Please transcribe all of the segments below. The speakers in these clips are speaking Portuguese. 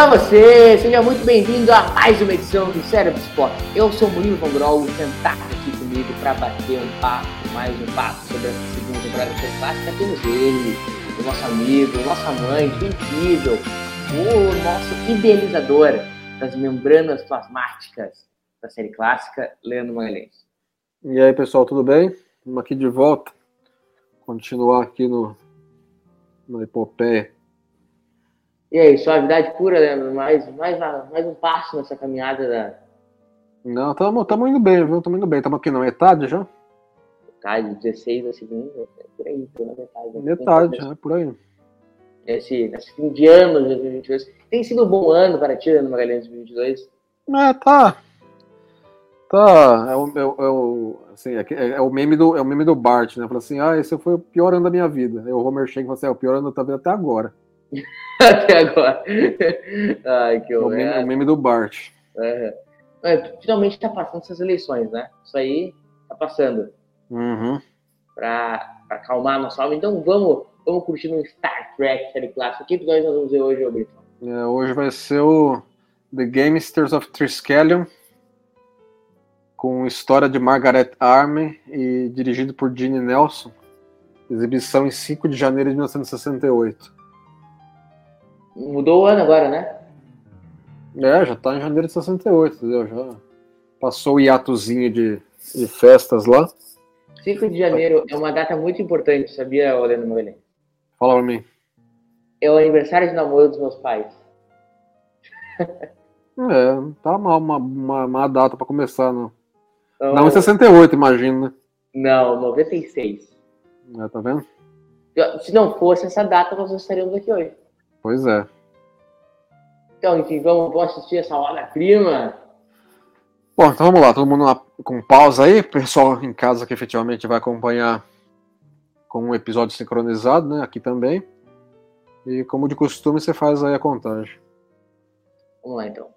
Olá você, seja muito bem-vindo a mais uma edição do Cérebro Sport. Eu sou o Murilo Von Grol, sentado aqui comigo para bater um papo, mais um papo sobre a segunda temporada da série clássica. Temos ele, o nosso amigo, o nosso amante, o incrível, o nosso idealizador das membranas plasmáticas da série clássica, Leandro Magalhães. E aí, pessoal, tudo bem? Estamos aqui de volta. Continuar aqui no, na epopeia. E aí, suavidade pura, Leandro? Mais, mais, mais um passo nessa caminhada da. Não, estamos indo bem, viu? Estamos indo bem. Estamos aqui na metade já? Metade, 16 da segunda, é por aí, tô na metade. Metade, é por aí. Esse, nesse fim de ano de 2022. Tem sido um bom ano para ti, Leandro Magalhães, 2022? É, tá. Tá. É o, é o, é o assim, é, é, o meme do, é o meme do Bart, né? Fala assim: ah, esse foi o pior ano da minha vida. Aí o Homer e fala assim: é o pior ano da tua vida até agora. Até agora. Ai, que horror. O meme, o meme do Bart. É. É, finalmente está passando essas eleições, né? Isso aí tá passando. Uhum. Para acalmar a nossa alma. Então vamos, vamos curtir um Star Trek série clássica. O que nós vamos ver hoje, Brito? É, hoje vai ser o The Gamesters of Triskelion, com história de Margaret Army e dirigido por Gene Nelson. Exibição em 5 de janeiro de 1968. Mudou o ano agora, né? É, já tá em janeiro de 68, entendeu? Já passou o hiatozinho de, de festas lá. 5 de janeiro é uma data muito importante, sabia, Leandro Moreira? Fala pra mim. É o aniversário de namoro dos meus pais. É, tá mal, uma, uma, uma data pra começar, não. Então, não em 68, imagino, né? Não, 96. É, tá vendo? Se não fosse essa data, nós estaríamos aqui hoje. Pois é. Então, enfim, vamos, vamos assistir essa obra-prima. Bom, então vamos lá, todo mundo com pausa aí, pessoal em casa que efetivamente vai acompanhar com um episódio sincronizado, né? Aqui também. E como de costume, você faz aí a contagem. Vamos lá então.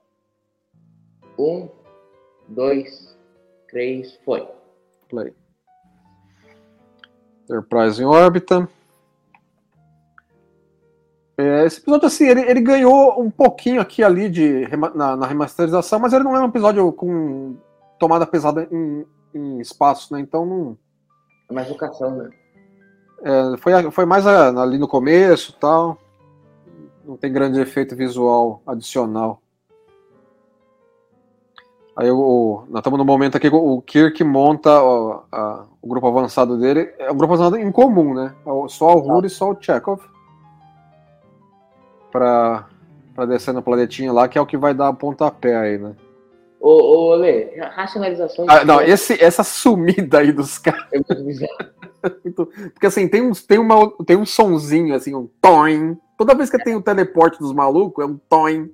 Um, dois, três, foi. Play. Enterprise em órbita. É, esse episódio, assim, ele, ele, ganhou um pouquinho aqui ali de, na, na, remasterização, mas ele não é um episódio com tomada pesada em, em espaço, né? Então não. É mais vocação, né? É, foi, foi mais ali no começo tal. Não tem grande efeito visual adicional. Aí o, nós estamos no momento aqui o Kirk monta ó, a, o grupo avançado dele. É um grupo avançado em comum, né? Só o Ruri e só o Chekhov para descer no planetinha lá, que é o que vai dar pontapé aí, né? Ô, ô Lê, racionalização. Ah, não, esse, essa sumida aí dos caras. É muito bizarro. Porque assim, tem, uns, tem, uma, tem um sonzinho, assim, um toin. Toda vez que tem o teleporte dos malucos, é um toin.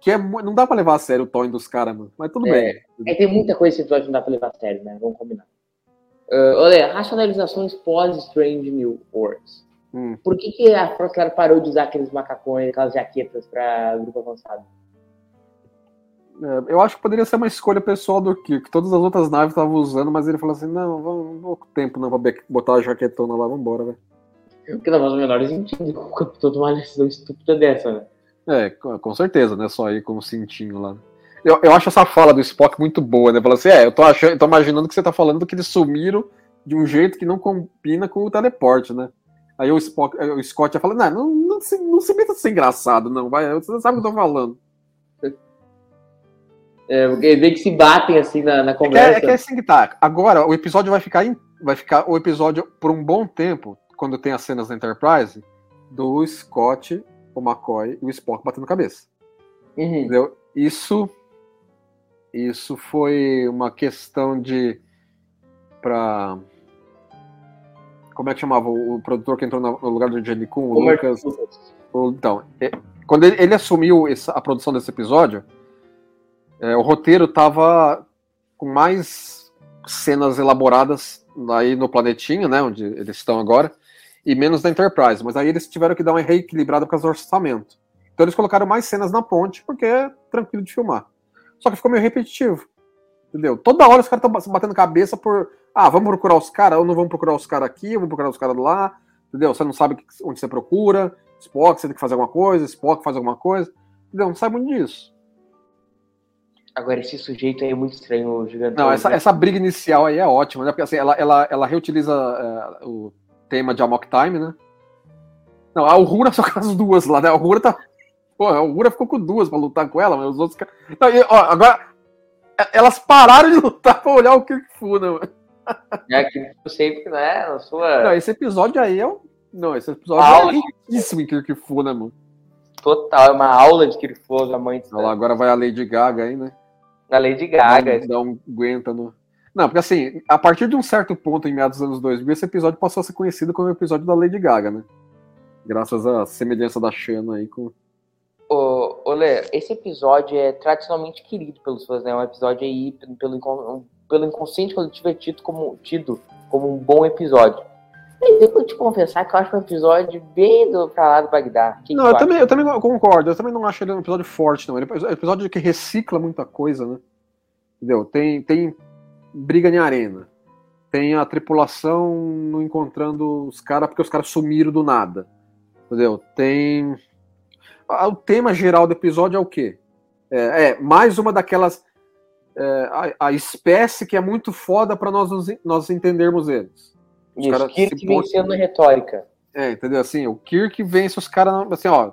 Que é, não dá pra levar a sério o toin dos caras, mano. Mas tudo é, bem. É, tem muita coisa que episódio não dá pra levar a sério, né? Vamos combinar. Uh, olha, racionalizações pós-Strange New Worlds. Hum. Por que, que a Frota parou de usar aqueles macacões, aquelas jaquetas para grupo avançado? É, eu acho que poderia ser uma escolha pessoal do Kirk. Todas as outras naves estavam usando, mas ele falou assim: não, não vou com tempo não pra botar a jaquetona lá, vambora, velho. Porque não faz o menor sentido tomar uma decisão estúpida dessa, né? É, com certeza, né? Só aí com o cintinho lá. Eu, eu acho essa fala do Spock muito boa, né? Fala assim: é, eu tô, achando, eu tô imaginando que você tá falando que eles sumiram de um jeito que não combina com o teleporte, né? Aí o, Spock, o Scott ia falar, não, não, não, se, não se meta ser engraçado, não, vai, você sabe o que eu tô falando. É, porque vê que se batem assim na, na conversa. É que, é, é que é assim que tá. Agora, o episódio vai ficar, em, vai ficar o episódio por um bom tempo, quando tem as cenas da Enterprise, do Scott, o McCoy e o Spock batendo cabeça. Uhum. Entendeu? Isso, isso foi uma questão de. Pra, como é que chamava o, produtor que entrou no, lugar do Jenny Kuhn? O, Lucas. O, então, é, quando ele, ele assumiu essa, a produção desse episódio, É, o roteiro tava com mais cenas elaboradas aí no planetinha, né, onde eles estão agora, e menos na Enterprise. Mas aí eles tiveram que dar uma reequilibrada por causa do orçamento. Então eles colocaram mais cenas na ponte, porque é tranquilo de filmar. Só que ficou meio repetitivo. Entendeu? Toda hora os caras estão batendo cabeça por. Ah, vamos procurar os caras, ou não vamos procurar os caras aqui, vamos procurar os caras lá. Entendeu? Você não sabe onde você procura. Spock, você tem que fazer alguma coisa. Spock faz alguma coisa. Entendeu? Não sabe muito disso. Agora, esse sujeito aí é muito estranho, o gigante. Não, essa, essa briga inicial aí é ótima, né? Porque assim, ela, ela, ela reutiliza é, o tema de Amok Time, né? Não, a Uhura só com as duas lá, né? A Uhura tá. Pô, a Uhura ficou com duas pra lutar com ela, mas os outros. Não, e, ó, agora. Elas pararam de lutar pra olhar o Kirk Fu, né? É que eu sempre, né? Na sua. Não, esse episódio aí é um. Não, esse episódio aula. é riquíssimo em Kirk Fu, né, mano? Total, é uma aula de Kirk Fu da mãe. Olha lá, agora vai a Lady Gaga aí, né? Na Lady Gaga. Dá um aguenta no. Não, porque assim, a partir de um certo ponto em meados dos anos 2000, esse episódio passou a ser conhecido como o episódio da Lady Gaga, né? Graças à semelhança da Shanna aí com. Ô, ô Lê, esse episódio é tradicionalmente querido pelos fãs, né? É um episódio aí, pelo, pelo inconsciente coletivo, é tido como, tido como um bom episódio. Mas eu vou te confessar que eu acho um episódio bem do, pra lá do Bagdá. Que não, que eu, também, eu também concordo. Eu também não acho ele um episódio forte, não. Ele é um episódio que recicla muita coisa, né? Entendeu? Tem, tem briga em arena. Tem a tripulação não encontrando os caras porque os caras sumiram do nada. Entendeu? Tem. O tema geral do episódio é o quê? É, é mais uma daquelas. É, a, a, espécie que é muito foda para nós, nós entendermos eles. Os Isso, Kirk vencendo a retórica. É, entendeu? Assim, o Kirk vence os caras, assim, ó,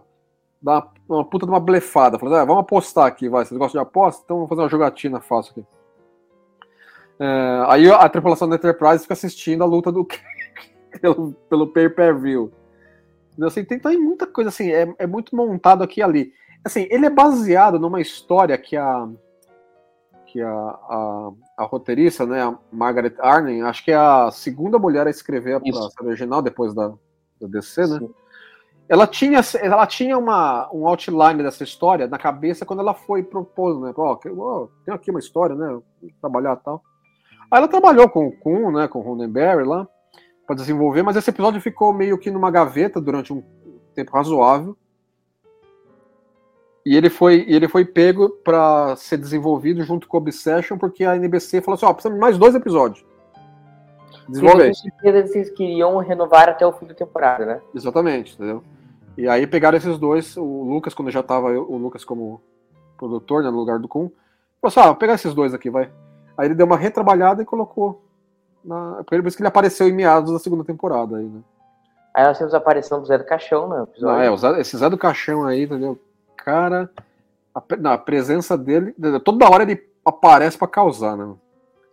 dá uma, uma, puta de uma blefada. Falando, ah, vamos apostar aqui, vai. Vocês gostam de aposta? Então vamos fazer uma jogatina fácil aqui. É, aí a tripulação da Enterprise fica assistindo a luta do pelo, pelo pay-per-view. Assim, tem, tem muita coisa assim, é, é muito montado aqui e ali. Assim, ele é baseado numa história que a que a, a, a roteirista, né, a Margaret Arnen, acho que é a segunda mulher a escrever a série original depois da, da DC, né? Sim. Ela tinha, ela tinha uma, um outline dessa história na cabeça quando ela foi propor, né? Ó, oh, tem aqui uma história, né? Trabalhar tal. Aí ela trabalhou com o Kuhn, né, com o Ronenberry lá, para desenvolver, mas esse episódio ficou meio que numa gaveta durante um tempo razoável. E ele foi, ele foi pego para ser desenvolvido junto com o Obsession, porque a NBC falou assim: ó, oh, precisamos de mais dois episódios. Desenvolver. Com certeza vocês queriam renovar até o fim da temporada, né? Exatamente, entendeu? E aí pegaram esses dois, o Lucas, quando já tava o Lucas como produtor, né, no lugar do Kuhn, falou assim: ah, vou pegar esses dois aqui, vai. Aí ele deu uma retrabalhada e colocou. Na... Por isso que ele apareceu em meados da segunda temporada aí, né? Aí nós temos a aparição do Zé do Caixão, né? Não, é, esse Zé do Caixão aí, entendeu? Cara, a, não, a presença dele, toda hora ele aparece para causar, né?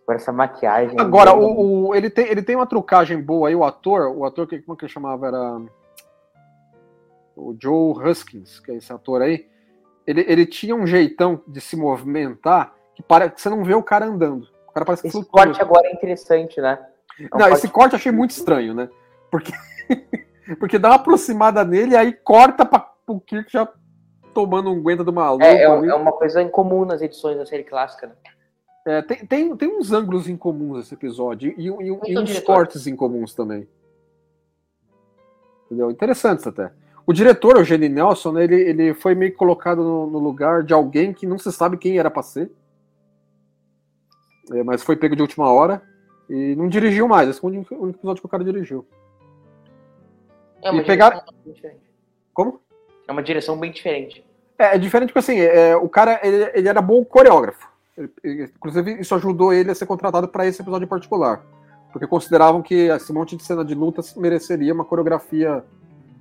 Por essa maquiagem. Agora, o, o, ele, tem, ele tem uma trucagem boa aí, o ator, o ator, que, como que ele chamava? Era. O Joe Huskins, que é esse ator aí. Ele, ele tinha um jeitão de se movimentar que, para, que você não vê o cara andando. O cara parece que Esse corte agora é interessante, né? É um não, corte... esse corte eu achei muito estranho, né? Porque, porque dá uma aproximada nele e aí corta para o Kirk já tomando um aguenta do maluco. É, é, é, uma coisa incomum nas edições da série clássica, né? É, tem, tem, tem uns ângulos incomuns nesse episódio e, e, e uns cortes incomuns também. Entendeu? Interessantes até. O diretor, o Jenny Nelson, né, ele, ele foi meio colocado no, no, lugar de alguém que não se sabe quem era pra ser. É, mas foi pego de última hora e não dirigiu mais. Esse foi o único episódio que o cara dirigiu. É e pegar... Como? É uma direção bem diferente. É, é diferente porque assim, é, o cara ele, ele, era bom coreógrafo. Ele, inclusive, isso ajudou ele a ser contratado para esse episódio em particular. Porque consideravam que esse monte de cena de lutas mereceria uma coreografia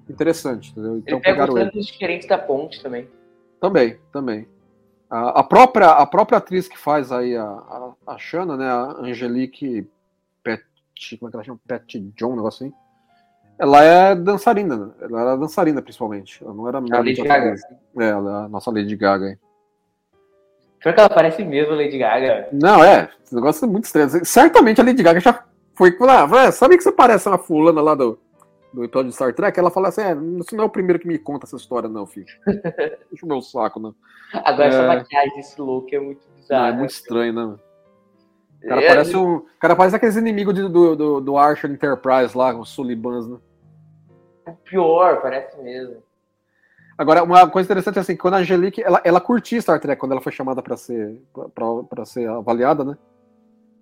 interessante. Entendeu? Então, ele pega os diferentes da ponte também. Também, também. A, a, própria, a própria atriz que faz aí a, a, a Shana, né, a Angelique Pet, como é que ela chama? Pet John, um negócio assim. Ela é dançarina, né? ela era dançarina principalmente. Ela não era a Lady Gaga. É, ela é a nossa Lady Gaga aí. Pior que ela parece mesmo Lady Gaga. Não, é. Esse negócio é muito estranho. Certamente a Lady Gaga já foi lá. Ah, sabe que você parece uma fulana lá do, do episódio de Star Trek, ela fala assim: é, isso não é o primeiro que me conta essa história, não, filho. Deixa o meu saco, não. Agora, essa É. maquiagem desse look é muito Não, bizarra. é muito estranho, né? O cara É, parece um. o cara parece aqueles inimigos de- do, do, do Archer Enterprise lá, os Sulibans, né? Pior, parece mesmo. Agora, uma coisa interessante é assim, quando a Angelique, ela, ela curtia Star Trek quando ela foi chamada para ser pra ser avaliada, né?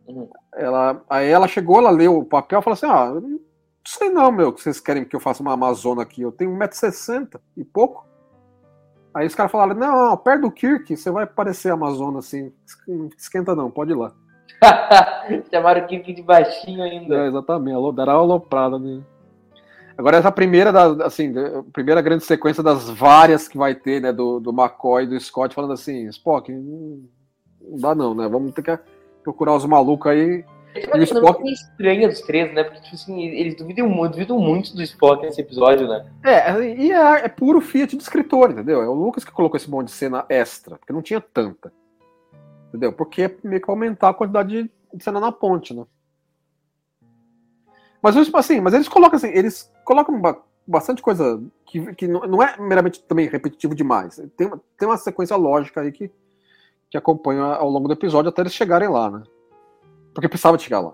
Uhum. Ela, aí ela chegou, ela leu o papel e falou assim: Ah, não sei não, meu, que vocês querem que eu faça uma Amazona aqui. Eu tenho 1,60m e pouco. Aí os caras falaram: Não, perto do Kirk, você vai parecer Amazona assim. Não esquenta não, pode ir lá. Chamaram o Kirk de baixinho ainda. É, exatamente, uma aloprada né? Agora, essa primeira, da, assim, a primeira grande sequência das várias que vai ter, né, do, do McCoy e do Scott, falando assim, Spock, não, dá não, né, vamos ter que procurar os malucos aí. É o uma Spock- estranha dos três, né? Porque, tipo assim, eles duvidam muito, duvidam muito do Spock nesse episódio, né? É, e é, é puro Fiat de escritor, entendeu? É o Lucas que colocou esse monte de cena extra, porque não tinha tanta. Entendeu? Porque é meio que aumentar a quantidade de de cena na ponte, né? Mas assim, mas eles colocam assim, eles colocam ba- bastante coisa que, que não, é meramente também repetitivo demais. Tem, uma- tem uma sequência lógica aí que, que acompanha ao longo do episódio até eles chegarem lá, né? Porque precisava chegar lá.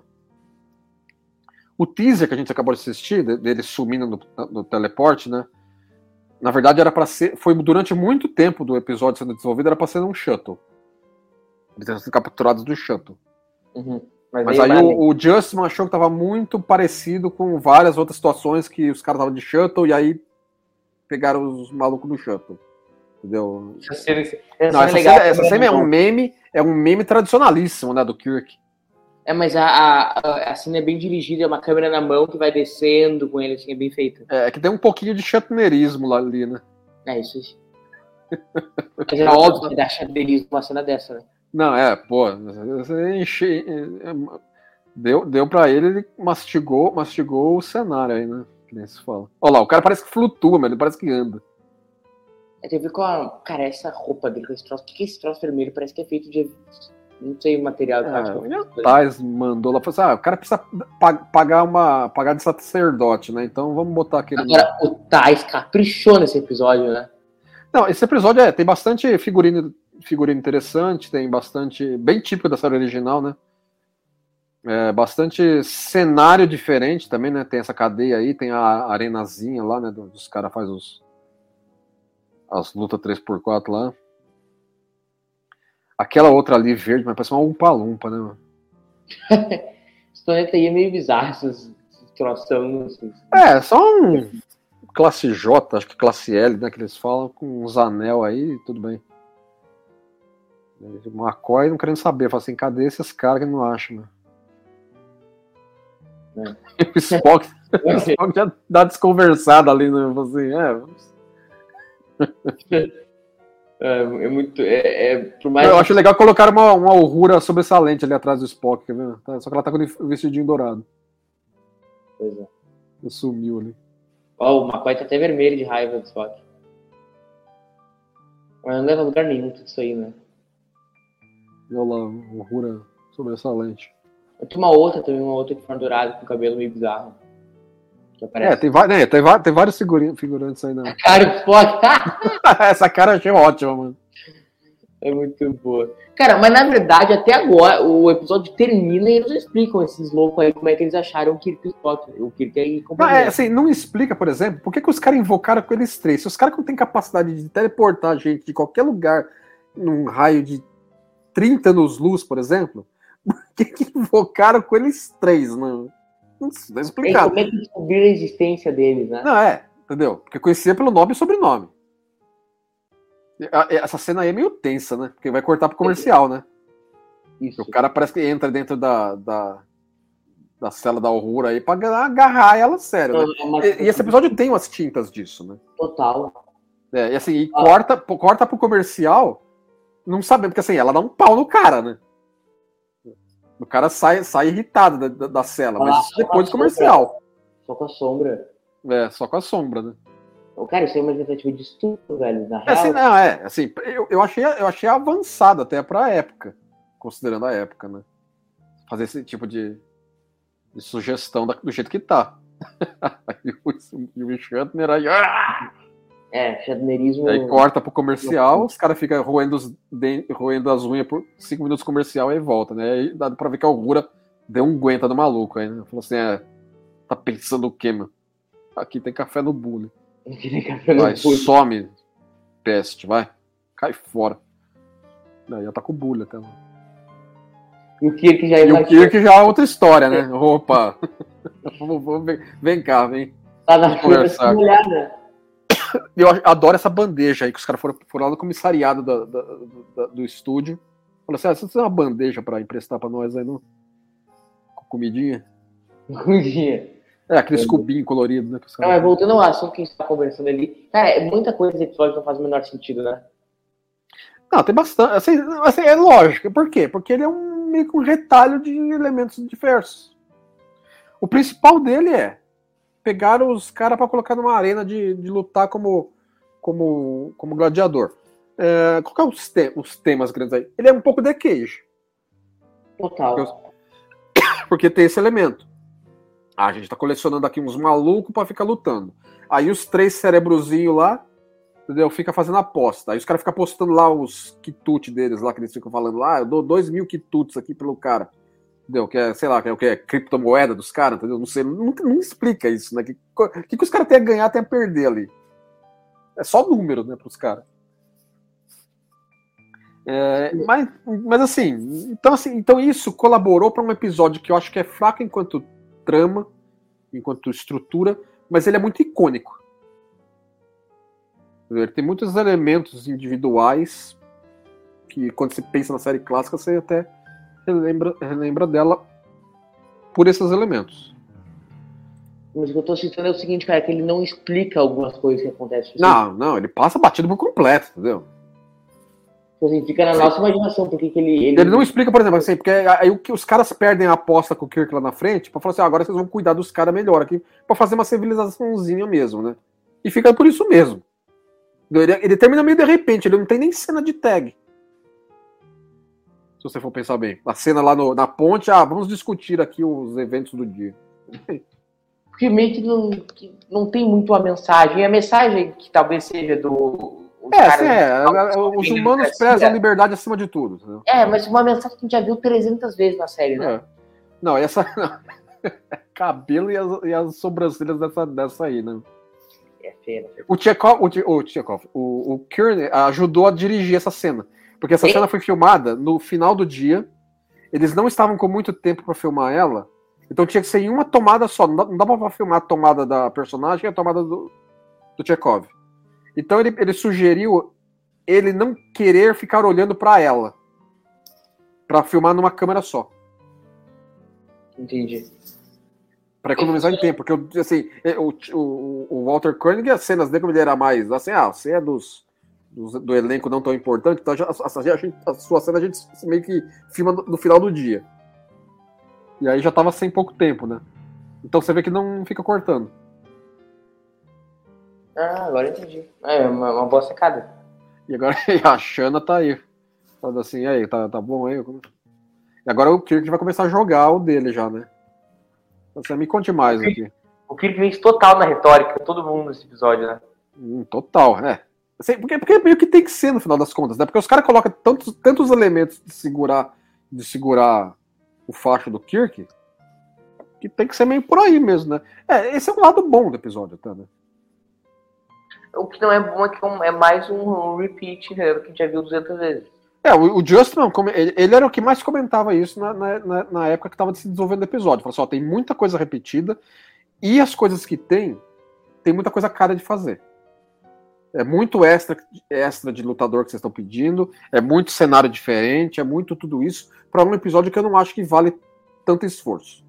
O teaser que a gente acabou de assistir, de- dele sumindo no, no teleporte, né? Na verdade, era para ser. Foi durante muito tempo do episódio sendo desenvolvido, era para ser um shuttle. Eles sido capturados do shuttle. Uhum. Mas aí o, o Justin achou que tava muito parecido com várias outras situações que os caras estavam de shuttle e aí pegaram os malucos do shuttle. Entendeu? Essa Não, essa, é legal, cena, essa cena é um meme, é um meme tradicionalíssimo, né, do Kirk. É, mas a, a, a cena é bem dirigida, é uma câmera na mão que vai descendo com ele, assim, é bem feita. É que tem um pouquinho de shatnerismo lá ali, né? É isso aí. Mas é óbvio que dá xadrez uma cena dessa, né? Não, é, pô, enche, deu, deu pra ele, ele mastigou, mastigou o cenário aí, né? Que nem se fala. Olha lá, o cara parece que flutua, mas ele parece que anda. É, ver com a. Cara, essa roupa dele, com esse troço. O que que é esse troço vermelho? Parece que é feito de. Não sei material. É, o Tais mandou lá, falou assim, ah, o cara precisa pa- pagar uma, pagar de sacerdote, né? Então vamos botar aquele... Agora, o Tais caprichou nesse episódio, né? Não, esse episódio é, tem bastante figurino, figurino interessante, tem bastante, bem típico da série original, né? É, bastante cenário diferente também, né? Tem essa cadeia aí, tem a arenazinha lá, né? Dos caras faz os as lutas 3x4 lá. Aquela outra ali verde, mas parece uma umpa-lumpa, né? mano? Aí é meio bizarro, esses, esses troção, assim. É, só um classe J, acho que classe L, né? Que eles falam, com uns anel aí, tudo bem. McCoy não querendo saber, fala assim, cadê esses caras que não acham, né? É. o Spock, o Spock já dá desconversada ali, né? Assim, é, É, é muito. É, é, por mais eu acho legal colocar uma, uma aurora sobressalente ali atrás do Spock, quer ver? Tá, Só que ela tá com o vestidinho dourado. Pois é. Ele sumiu ali. Ó, o McCoy tá até vermelho de raiva do Spock. Mas não leva a lugar nenhum tudo isso aí, né? Lá, aurora sobressalente. Tem uma outra também, uma outra que foi dourada com cabelo meio bizarro. Que É, aparece. tem, va- né, tem, tem vários figurantes aí, né? Cara, Spock. Essa cara eu achei ótima, mano. é muito boa. Cara, mas na verdade, até agora, o episódio termina e eles não explicam esses loucos aí como é que eles acharam o Kirk e o Spock. O Kirk aí Não, é, assim, não explica, por exemplo, por que, que os caras invocaram com eles três. Se os caras não têm capacidade de teleportar a gente de qualquer lugar num raio de 30 anos-luz, por exemplo, por que, que invocaram com eles três? Não, não, não é explicado. como é que descobriram a existência deles, né? Não, é, entendeu? Porque conhecia pelo nome e sobrenome. Essa cena aí é meio tensa, né? Porque vai cortar pro comercial, né? Isso. O cara parece que entra dentro da, da, da cela da Aurora aí pra agarrar ela sério, né? E, e esse episódio tem umas tintas disso, né? Total. É, e assim, e Ah. corta, corta pro comercial, não sabendo, porque assim, ela dá um pau no cara, né? O cara sai, sai irritado da, da, da cela, mas Ah, isso depois do comercial. Só com a sombra. É, só com a sombra, né? Cara, isso é uma tentativa de estupro, velho. Na É, assim, real, não, é, assim, eu, eu, achei, eu achei avançado até pra época, considerando a época, né? Fazer esse tipo de, de sugestão da- do jeito que tá. e o, e o Shatner aí. Ah! É, Shatnerismo. Aí corta pro comercial, os caras ficam roendo, os den- roendo as unhas por 5 minutos comercial e volta, né? Aí dá pra ver que a Augura deu um guenta do maluco aí, né? Falou assim: é, tá pensando o quê, meu? Aqui tem café no bule. Aquele café no Vai, puto. some, peste, vai. Cai fora. Aí já tá com o bule até lá. E o Kirk já E o imagina. Kirk já é outra história, né? Opa! Vem, vem cá, vem. Tá na conversar. Eu adoro essa bandeja aí que os caras foram, foram lá no comissariado da- da- da- do estúdio. Falaram assim: ah, você tem uma bandeja pra emprestar pra nós aí, não? Com comidinha? Dia. É, aqueles cubinhos coloridos, né? Que caras... voltando ao assunto que a gente tá conversando ali. Cara, é muita coisa nesse episódio não faz o menor sentido, né? Não, tem bastante. Assim, assim, é lógico. Por quê? Porque ele é um, meio que um retalho de elementos diversos. O principal dele é pegar os caras pra colocar numa arena de, de lutar como, como, como gladiador. É, qual que é os, te- os temas grandes aí? Ele é um pouco The Cage. Total. Porque tem esse elemento. Ah, a gente tá colecionando aqui uns malucos pra ficar lutando. Aí os três cerebrozinhos lá, entendeu? Fica fazendo aposta. Aí os caras ficam postando lá os quitutes deles lá, que eles ficam falando lá, ah, eu dou dois mil quitutes aqui pelo cara. Entendeu? Que é, sei lá, que é o que? É criptomoeda dos caras, entendeu? Não sei, não, não explica isso, né? O que, que, que os caras têm a ganhar, têm a perder ali? É só número, né, pros caras. É, mas, mas assim, então assim, então isso colaborou para um episódio que eu acho que é fraco enquanto trama, enquanto estrutura, mas ele é muito icônico. Ele tem muitos elementos individuais que quando você pensa na série clássica você até relembra, relembra dela por esses elementos. Mas o que eu tô citando é o seguinte, cara, que ele não explica algumas coisas que acontecem. Não, não, ele passa batido por completo, entendeu? Tipo assim, fica na nossa imaginação, porque que ele. Ele, Ele não explica, por exemplo, assim, porque aí os caras perdem a aposta com o Kirk lá na frente, pra falar assim, ah, agora vocês vão cuidar dos caras melhor aqui, pra fazer uma civilizaçãozinha mesmo, né? E fica por isso mesmo. Ele, ele termina meio de repente, ele não tem nem cena de tag. Se você for pensar bem. A cena lá no- na ponte, ah, vamos discutir aqui os eventos do dia. Porque meio que não, que não tem muito a mensagem. E a mensagem que talvez seja do. É, caras- assim, é, os humanos prezam a liberdade acima de tudo. entendeu? É, mas uma mensagem que a gente já viu 300 vezes na série, né? É. Não, essa. Cabelo e as, e as sobrancelhas dessa, dessa aí, né? É, feio, feio. O Tchekov, o, o, Tchekov, o, o Kearney ajudou a dirigir essa cena. Porque essa Ele- cena foi filmada no final do dia. Eles não estavam com muito tempo para filmar ela. Então tinha que ser em uma tomada só. Não dá, não dá pra filmar a tomada da personagem e a tomada do, do Tchekov. Então ele, ele sugeriu ele não querer ficar olhando para ela. Pra filmar numa câmera só. Entendi. Pra economizar em tempo, porque assim, o, o, o Walter Koenig, as cenas dele, como ele era mais assim, ah, você é dos, dos- do elenco não tão importante, então a, a, a sua cena a gente meio que filma no, no final do dia. E aí já tava sem pouco tempo, né? Então você vê que não fica cortando. Ah, agora entendi. É uma, uma boa sacada. E agora a Shana tá aí. Falando assim, e aí, tá, tá bom aí? E agora o Kirk vai começar a jogar o dele já, né? Você me conte mais aqui. O Kirk vence total na retórica, todo mundo nesse episódio, né? Hum, total, é. Porque, porque meio que tem que ser no final das contas, né? Porque os caras colocam tantos, tantos elementos de segurar, de segurar o facho do Kirk que tem que ser meio por aí mesmo, né? É, esse é um lado bom do episódio, até, né? O que não é bom é que é é mais um repeat né, que a gente já viu 200 vezes. É, o, o como- ele, era o que mais comentava isso na, na, na- na época que estava se desenvolvendo o episódio. Falou assim, ó, tem muita coisa repetida e as coisas que tem, tem muita coisa cara de fazer. É muito extra, extra de lutador que vocês estão pedindo, é muito cenário diferente, é muito tudo isso, para um episódio que eu não acho que vale tanto esforço.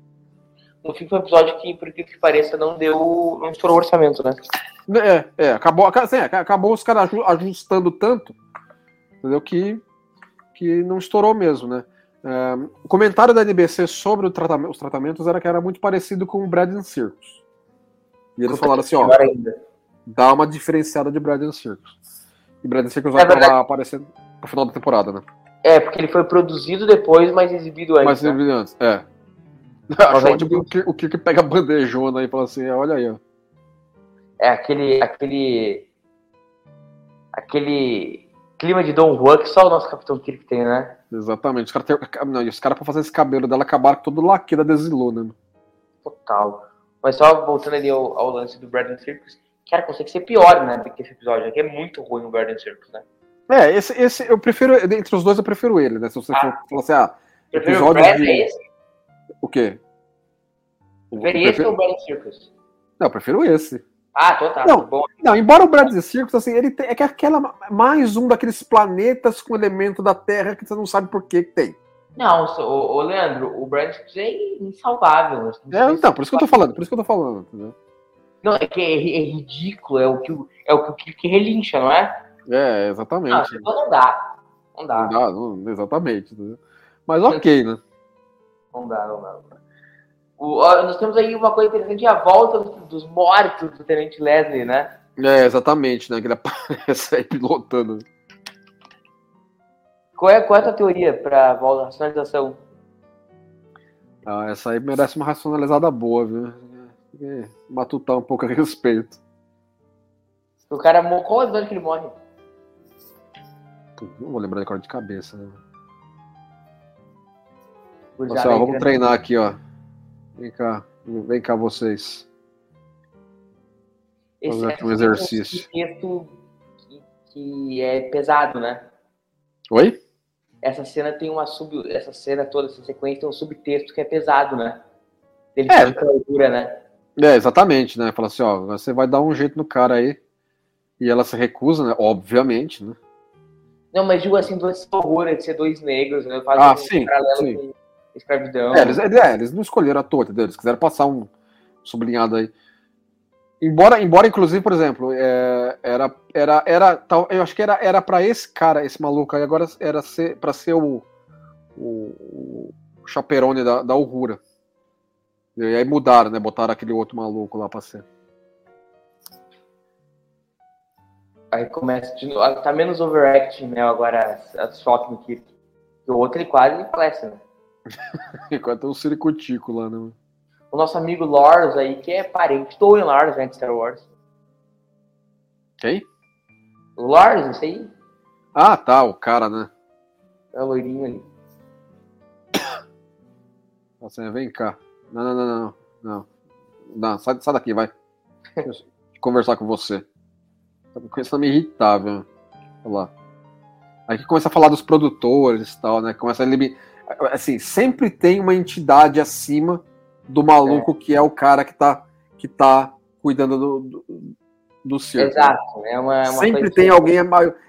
No fim foi um episódio que, por que pareça, não deu. não estourou o orçamento, né? É, é acabou, assim, acabou os caras aju- ajustando tanto, entendeu? Que, que não estourou mesmo, né? É, o comentário da NBC sobre tratamento- os tratamentos era que era muito parecido com o Bread and Circus. E eles falaram assim, ó, ainda. Dá uma diferenciada de Bread and Circus. E Bread and Circus É vai verdade. acabar aparecendo no final da temporada, né? É, porque ele foi produzido depois, mas exibido antes. Mas né? antes, é. Acho que o Kirk pega a bandejona aí e fala assim: olha aí, ó. É aquele. aquele. aquele clima de Don Juan que só o nosso Capitão Kirk tem, né? Exatamente. Os caras, caras pra fazer esse cabelo dela, acabaram com todo o laque da desilou, né? Total. Mas só voltando ali ao, ao lance do Brandon Circus, cara, consegue ser pior, né, do que esse episódio. Aqui é muito ruim o Brandon Circus, né? É, esse, esse eu prefiro, entre os dois eu prefiro ele, né? Se você ah, for falar assim, ah, episódio o Brad, de... é esse? O quê? Prefere esse prefiro... ou o Brandon Circus? Não, eu prefiro esse. Ah, total. Não, bom. não embora o Brad Circus, assim, ele tem, é que é aquela mais um daqueles planetas com elemento da Terra que você não sabe por que tem. Não, o, o Leandro, o Brad Circus é insalvável. É, então, por isso que eu tô falando, por isso que eu tô falando, entendeu? Não, é que é, é ridículo, é o que é o que, que relincha, não é? É, exatamente. Não, então não dá. Não dá. Não dá, não, exatamente. Mas ok, né? Não dá, não dá. Não dá. O, ó, nós temos aí uma coisa interessante, a volta dos mortos do Tenente Leslie, né? É, exatamente, né? Que ele aparece aí pilotando. Qual é, qual é a tua teoria para a volta da racionalização? Ah, essa aí merece uma racionalizada boa, viu? Matutar um pouco a respeito. O cara, qual é o que ele morre? Não vou lembrar agora de cabeça, né? Nossa, ó, vamos treinar aqui, ó. Vem cá, vem cá vocês. Esse Fazer aqui um exercício. É um que, que, é pesado, né? Oi? Essa cena tem uma sub, essa cena toda, essa sequência tem um subtexto que é pesado, né? Ele é. Altura, né? É, exatamente, né? Fala assim, ó, você vai dar um jeito no cara aí. E ela se recusa, né? Obviamente, né? Não, mas digo assim, dois horror de ser dois negros, né? Ah, um sim, sim. com escravidão. É eles, é, eles não escolheram a toa, entendeu? Eles quiseram passar um sublinhado aí. Embora, embora inclusive, por exemplo, é, era, era, era, tal, eu acho que era, era para esse cara, esse maluco aí, agora era ser, para ser o, o, o chaperone da, da. E aí mudaram, né? Botaram aquele outro maluco lá pra ser. Aí começa de novo. Ah, tá menos overacting, né? Agora a no Kirk. O outro ele quase falece, né? Enquanto é um ciricutico lá, né? O nosso amigo Lars aí, que é parente do Owen Lars, né? De Star Wars. Quem? O Lars, esse aí. Ah, tá, o cara, né? É o loirinho ali. Assim, vem cá. Não, não, não, não. Não, não sai, sai daqui, vai. conversar com você. Tá começando a me irritar, velho. Olha lá. Aí que começa a falar dos produtores e tal, né? Começa a eliminar. Assim, sempre tem uma entidade acima do maluco é. que é o cara que tá, que tá cuidando do, do, do circo. Exato. Né? É uma, é uma sempre tem alguém,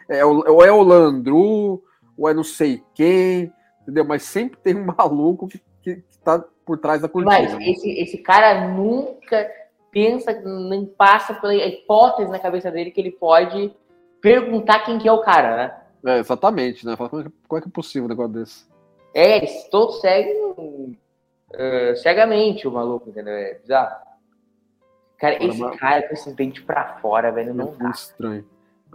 é, ou é o Landru, ou é não sei quem, entendeu? Mas sempre tem um maluco que, que, que tá por trás da cortina. Mas esse, esse cara nunca pensa, nem passa pela hipótese na cabeça dele que ele pode perguntar quem que é o cara, né? É, exatamente, né? Fala, como, é que, como é que é possível um negócio desse? É, eles todos seguem uh, cegamente o maluco, entendeu? É bizarro. Cara, esse mas... cara com esse dente pra fora, velho, não é dá. estranho.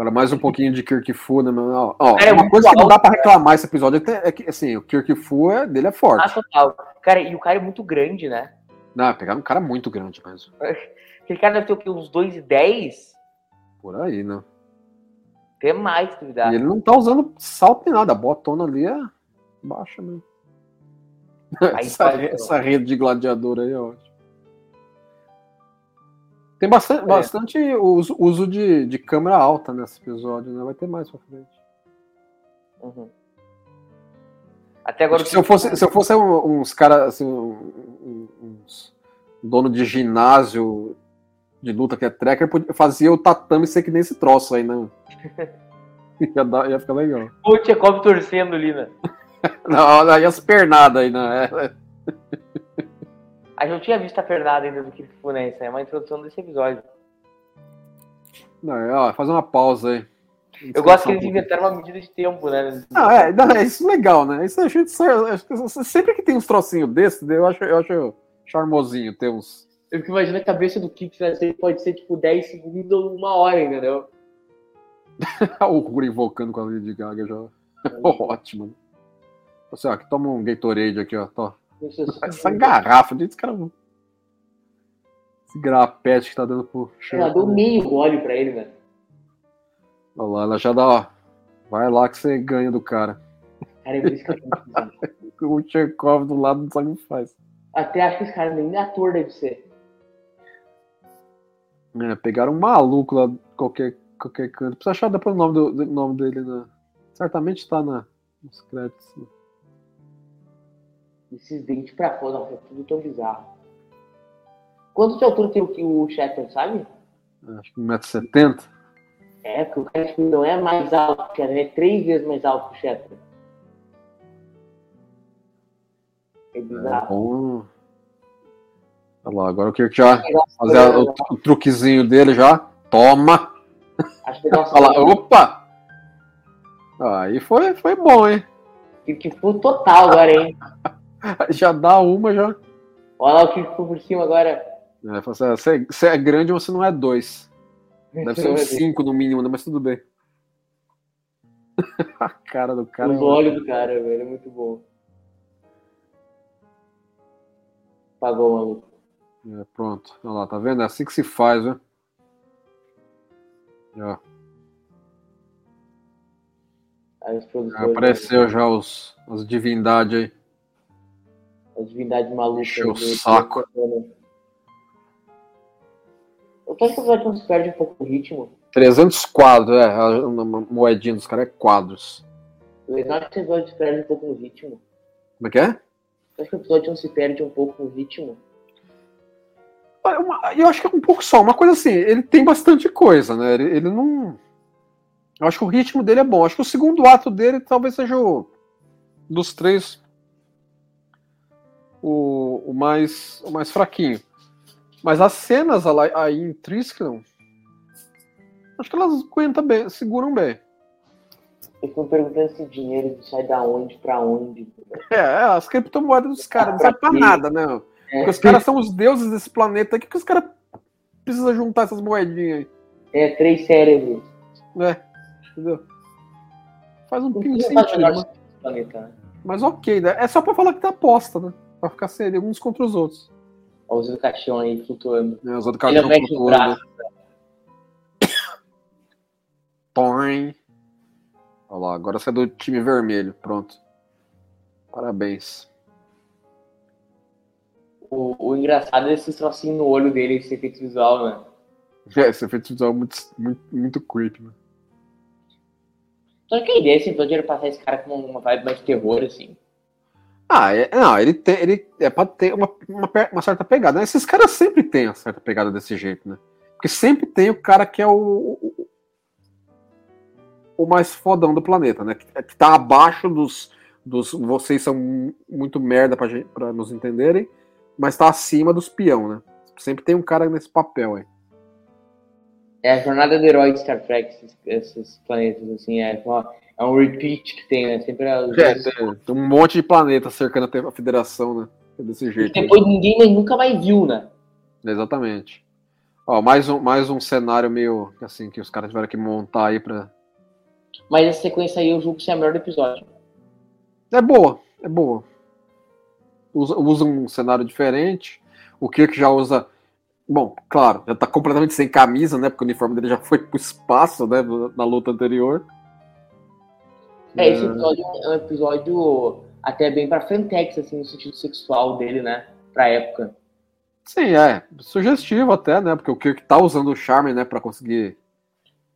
Agora, mais um pouquinho de Kirk Fu, né? Ó, ó cara, é uma coisa que não dá pra reclamar esse episódio é que, assim, o Kirk Fu é, dele é forte. Ah, total. Cara, e o cara é muito grande, né? Não, pegaram um cara muito grande mesmo. Aquele cara deve ter o quê? Uns 2,10? Por aí, né? Tem mais dá. E ele não tá usando salto nem nada. A botona ali é baixa mesmo. essa, essa, rede de gladiador aí é ótimo. Tem bastante, é. bastante uso, uso de, de câmera alta nesse episódio, né? Vai ter mais pra frente. Uhum. Até agora. Se eu fosse, se eu fosse uns caras, assim, uns dono de ginásio de luta que é tracker, fazia o tatame ser que nem esse troço aí, né? ia, dar, ia ficar legal. O Tchekov torcendo ali, né? não, aí as pernadas aí, né? A gente não tinha visto a pernada ainda do que foi, né? Isso é uma introdução desse episódio. Não, ó, fazer uma pausa aí. Eu gosto que eles inventaram uma medida de tempo, né? Não, é, não, é isso legal, né? Isso a gente sempre que tem uns trocinhos desses, eu acho, eu acho charmosinho ter uns. Eu fico imaginando a cabeça do vai ser, pode ser tipo 10 segundos ou uma hora, entendeu? o Rura invocando com a Lady Gaga já. É. Ótimo. Você, ó, aqui toma um Gatorade aqui, ó. Tô. Essa garrafa, esse cara. Esse grapete que tá dando pro Ela deu meio gole pra ele, velho. Olha lá, ela já dá, ó. Vai lá que você ganha do cara. Cara, é por isso que eu tô O Tchekov do lado não sabe o que faz. Até acho que esse cara nem ator deve ser. É, pegaram um maluco lá, qualquer, qualquer canto. Precisa achar depois o nome, do, do nome dele. Né? Certamente tá na, nos créditos. né? Esses dentes pra fora, nossa, é tudo tão bizarro. Quanto de altura tem o o Shatter, sabe? Acho que 1,70m. É, porque o tipo, não é mais alto que o é três vezes mais alto que o Shatter. É É bizarro. bom. Olha lá, agora o Kirk já fazer a- o, o truquezinho dele já. Toma! Acho que lá, opa! Aí foi, foi bom, hein? que, que foi total agora, hein? Já dá uma já. Olha lá o que ficou por cima agora. É, fala assim, "Ah, você, é, você é grande, você não é dois. Deve ser uns cinco no mínimo, né? Mas tudo bem. a cara do cara. Os olhos do cara, velho, é muito bom. Pagou, maluco. É, pronto. Olha lá, tá vendo? É assim que se faz, viu? Ó, Aí já apareceu já os, as divindades aí. As divindades malucas. Encheu o saco. Eu tô achando que o se perde um pouco o ritmo. 300 quadros, é. A, a moedinha dos caras é quadros. Eu acho que o episódio se perde um pouco no ritmo. Como é que é? Eu acho que o episódio se perde um pouco no ritmo. Eu acho que é um pouco só. Uma coisa assim, ele tem bastante coisa, né? Ele, ele não. Eu acho que o ritmo dele é bom. Acho que o segundo ato dele talvez seja o. Dos três. O, o, mais, o mais fraquinho. Mas as cenas aí em Triskelion. Acho que elas aguentam bem, seguram bem. Eu me perguntando se dinheiro sai da onde pra onde. É, é, as criptomoedas dos caras não servem pra nada, né? É, Porque os caras são os deuses desse planeta. O que, que os caras precisam juntar essas moedinhas aí? é três cérebros. É, entendeu? Faz um pingo sentido, mas, né? mas ok, né? É só pra falar que tá aposta, né? Pra ficar sério uns contra os outros. Olha os caixão aí flutuando. Né? Os outros Ele caras mete o braço. Toin. Olha lá, agora você é do time vermelho. Pronto. Parabéns. O, o engraçado é esse trocinho no olho dele, esse efeito visual, né? É, esse efeito visual é muito, muito, muito creepy, né? Só que a ideia episódio era passar esse cara com uma vibe mais de terror, assim. Ah, é, não, ele, tem, ele é pra ter uma, uma, uma certa pegada. né? Esses caras sempre têm uma certa pegada desse jeito, né? Porque sempre tem o cara que é o, o, o mais fodão do planeta, né? Que, que tá abaixo dos, dos. Vocês são muito merda pra, gente, pra nos entenderem, mas tá acima dos peão, né? Sempre tem um cara nesse papel aí. É a jornada do herói de Star Trek, esses, esses planetas, assim, é, uma- é um repeat que tem, né? Sempre é É, tem, um monte de planeta cercando a federação, né? É desse jeito. aí. Depois ninguém nunca mais viu, né? Exatamente. Ó, mais um, mais um cenário meio assim que os caras tiveram que montar aí pra. Mas essa sequência aí eu julgo ser a melhor do episódio. É boa, é boa. Usa, usa um cenário diferente. O Kirk já usa. Bom, claro, já tá completamente sem camisa, né? Porque o uniforme dele já foi pro espaço, né? Na luta anterior. É, esse episódio é um episódio até bem pra Frentex, assim, no sentido sexual dele, né? Pra época. Sim, é. Sugestivo até, né? Porque o Kirk tá usando o charme, né? Pra conseguir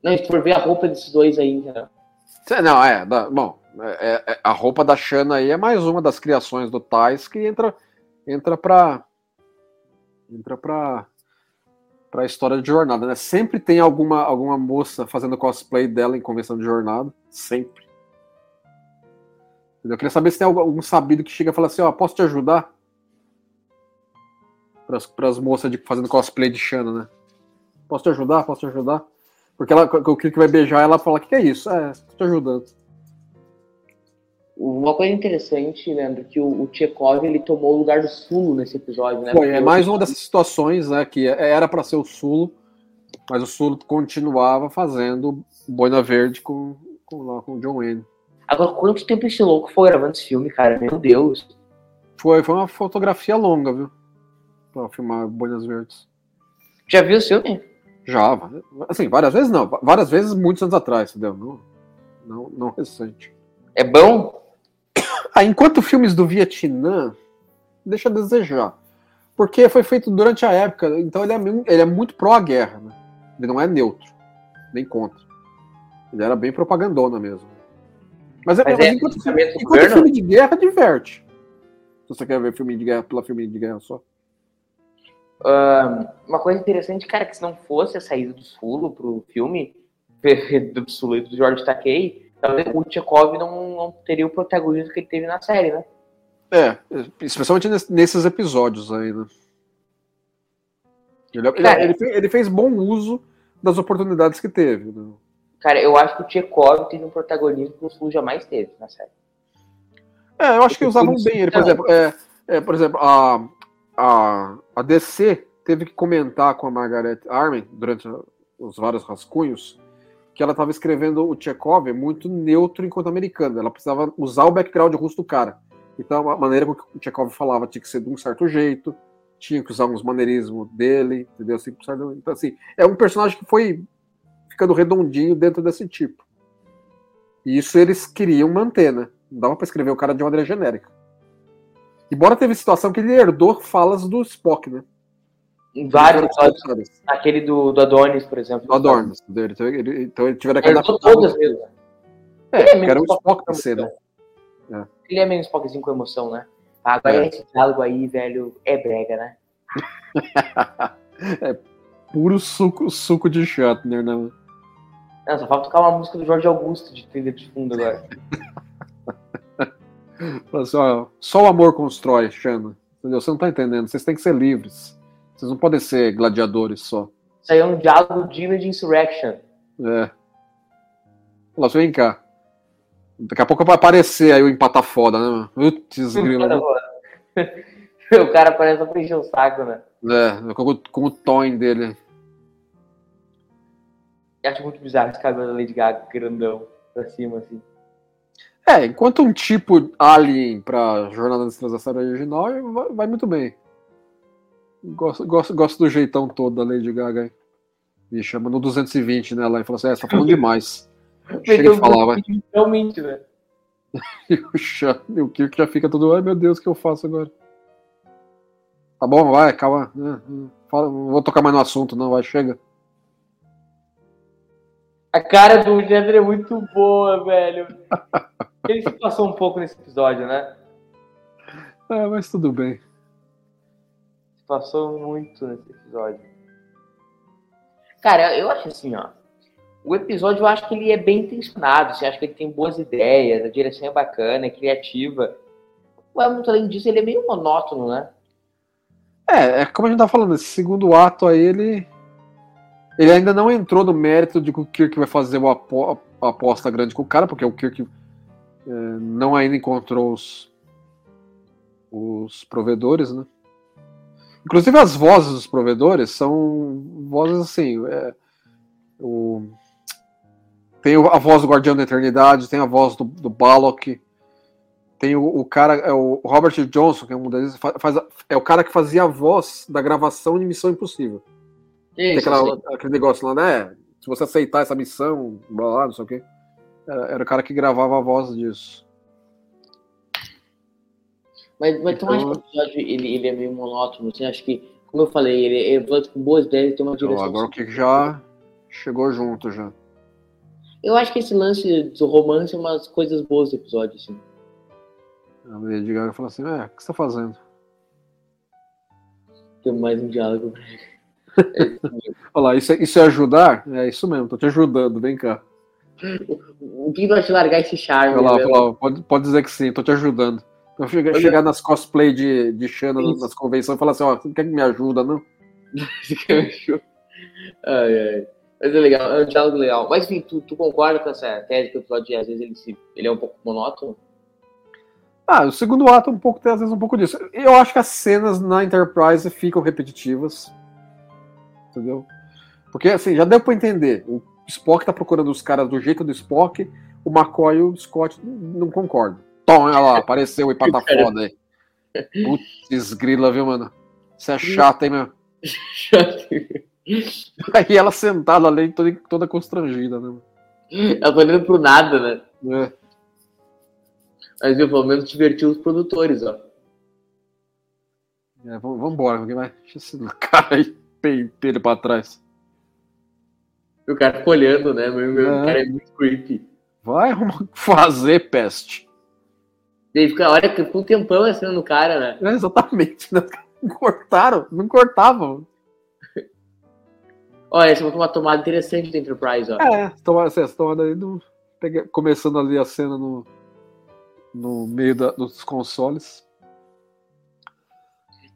Não, se for ver a roupa desses dois aí, entendeu? Não, é. bom, é- é- a roupa da Shanna aí é mais uma das criações do Tais que entra, entra pra. Entra pra. pra história de jornada, né? Sempre tem alguma, alguma moça fazendo cosplay dela em convenção de jornada. Sempre. Eu queria saber se tem algum, sabido que chega e fala assim: ó, posso te ajudar? Pras, pras moças de, fazendo cosplay de Shanna, né? Posso te ajudar? Posso te ajudar? Porque ela, o Kirk vai beijar ela fala: o que, que é isso? É, tô te ajudando. Uma coisa interessante, Leandro, que o, o Chekhov, ele tomou o lugar do Sulo nesse episódio, né? Foi, é mais uma dessas situações, né, que era para ser o Sulo, mas o Sulo continuava fazendo Boina Verde com, com, lá, com o John Wayne. Agora, quanto tempo esse louco foi gravando esse filme, cara? Meu Deus. Foi, foi uma fotografia longa, viu? Pra filmar Bolhas Verdes. Já viu o filme? Já, assim, várias vezes não. Várias vezes, muitos anos atrás, entendeu? Não, não, não recente. É bom? Ah, enquanto filmes do Vietnã, deixa a desejar. Porque foi feito durante a época, então ele é, ele é muito pró-guerra, né? Ele não é neutro, nem contra. Ele era bem propagandona mesmo. Mas, mas, mas é, enquanto, filme, enquanto filme de guerra, diverte. Se você quer ver filme de guerra pela filme de guerra só. Uh, uma coisa interessante, cara, que se não fosse a saída do Sulo pro filme, do Sulo e do George Takei, talvez o Tchekov não, não teria o protagonismo que ele teve na série, né? É, especialmente nesses episódios aí, né? Ele, cara, ele, ele, fez bom uso das oportunidades que teve. Né? Cara, eu acho que o Tchekov teve um protagonismo que o Sul jamais teve na série. É, eu acho que usavam bem ele. Por exemplo, é, é, por exemplo a, a, a DC teve que comentar com a Margaret Armen durante os vários rascunhos que ela estava escrevendo o Chekhov muito neutro enquanto americano. Ela precisava usar o background russo do cara. Então, a maneira como o Chekhov falava tinha que ser de um certo jeito, tinha que usar uns maneirismos dele, entendeu? Assim, então, assim, é um personagem que foi ficando redondinho dentro desse tipo. E isso eles queriam manter, né? Não dava para escrever o cara de uma maneira genérica. Embora teve situação que ele herdou falas do Spock, né? Em vários episódios. Aquele do, do Adonis, por exemplo. Do Adonis. Dele. Então, ele, então ele tiveram que adaptar. todas mesmo. É, ele é era um Spock pra ser, né? É. Ele é meio Spockzinho com emoção, né? Agora é. esse diálogo aí, velho, é brega, né? é puro suco, suco de Shatner, né? Não, só falta tocar uma música do Jorge Augusto de trilha de fundo agora. assim, ó, só o amor constrói, chama. Entendeu? Você não tá entendendo. Vocês têm que ser livres. Vocês não podem ser gladiadores só. Isso aí é um diálogo digno de Insurrection. É. Lá, vem cá. Daqui a pouco vai aparecer aí o empata foda, né? Putz, grila. o cara parece pra encher o saco, né? É, com, com o tom dele. Eu acho muito bizarro esse cabelo da Lady Gaga grandão pra cima, assim. É, enquanto um tipo alien pra Jornada das Transações original, vai, vai, muito bem. Gosto, gosto, gosto do jeitão todo da Lady Gaga. Me chama no 220 né, lá e fala assim: é, você tá falando demais. Chega e falava. Realmente, né? e o Kirk já fica todo, ai meu Deus, o que eu faço agora? Tá bom, vai, calma. Fala, não vou tocar mais no assunto, não, vai, chega. A cara do Gender é muito boa, velho. Ele se passou um pouco nesse episódio, né? É, mas tudo bem. Se passou muito nesse episódio. Cara, eu acho assim, ó. O episódio eu acho que ele é bem intencionado. Você acha que ele tem boas ideias, a direção é bacana, é criativa. Mas muito além disso, ele é meio monótono, né? É, é como a gente tá falando, esse segundo ato aí, ele. Ele ainda não entrou no mérito de que o Kirk vai fazer uma aposta grande com o cara, porque o Kirk é, não ainda encontrou os, os provedores, né? Inclusive as vozes dos provedores são vozes assim. É, o, tem a voz do Guardião da Eternidade, tem a voz do, do Balok, tem o, o, cara, é o Robert Johnson, que é um deles, faz, é o cara que fazia a voz da gravação de Missão Impossível. Isso, aquela, aquele negócio lá, né? Se você aceitar essa missão, blá, blá não sei o quê. Era, era o cara que gravava a voz disso. Mas, mas então, que o episódio ele, ele é meio monótono? Você acha que, como eu falei, ele é episódio com boas ideias tem uma direção. Então, agora o que já chegou junto já. Eu acho que esse lance do romance é umas coisas boas do episódio, assim. A Lady Gaga falou assim, é, o que você tá fazendo? Tem mais um diálogo. Olha lá, isso é, isso é ajudar? É isso mesmo, tô te ajudando, vem cá. O que vai te largar esse charme? Olha lá, olha lá, pode, pode dizer que sim, tô te ajudando. Eu chegar, chegar nas cosplay de, de Xana nas convenções e falar assim, ó, você não quer que me ajuda, não? Você quer me ajuda? Ai, ai. Mas é legal, é um diálogo legal. Mas enfim, tu, tu concorda com essa tese que o episódio às vezes ele, se, ele é um pouco monótono? Ah, o segundo ato um pouco tem às vezes um pouco disso. Eu acho que as cenas na Enterprise ficam repetitivas. Entendeu? Porque assim, já deu para entender. O Spock tá procurando os caras do jeito do Spock, o McCoy e o Scott não concordam. Tom, olha lá, apareceu e pata foda aí. Putz, grila, viu, mano? Você é chata, hein, meu? Aí ela sentada ali, toda, toda constrangida, né? Ela tá olhando pro nada, né? É. Mas viu, pelo menos divertiu os produtores, ó. É, embora, alguém vai. Deixa esse cara aí, peitei ele pra trás. E o cara fica olhando, né? Meu, meu É. cara é muito creepy. Vai arrumar- fazer peste. E aí fica, olha, ficou um tempão assim no cara, né? É, exatamente, né? Não cortaram, não cortavam. Olha, essa é uma tomada interessante da Enterprise, ó. É, tomada, essa tomada aí do. começando ali a cena no, no meio da- dos consoles.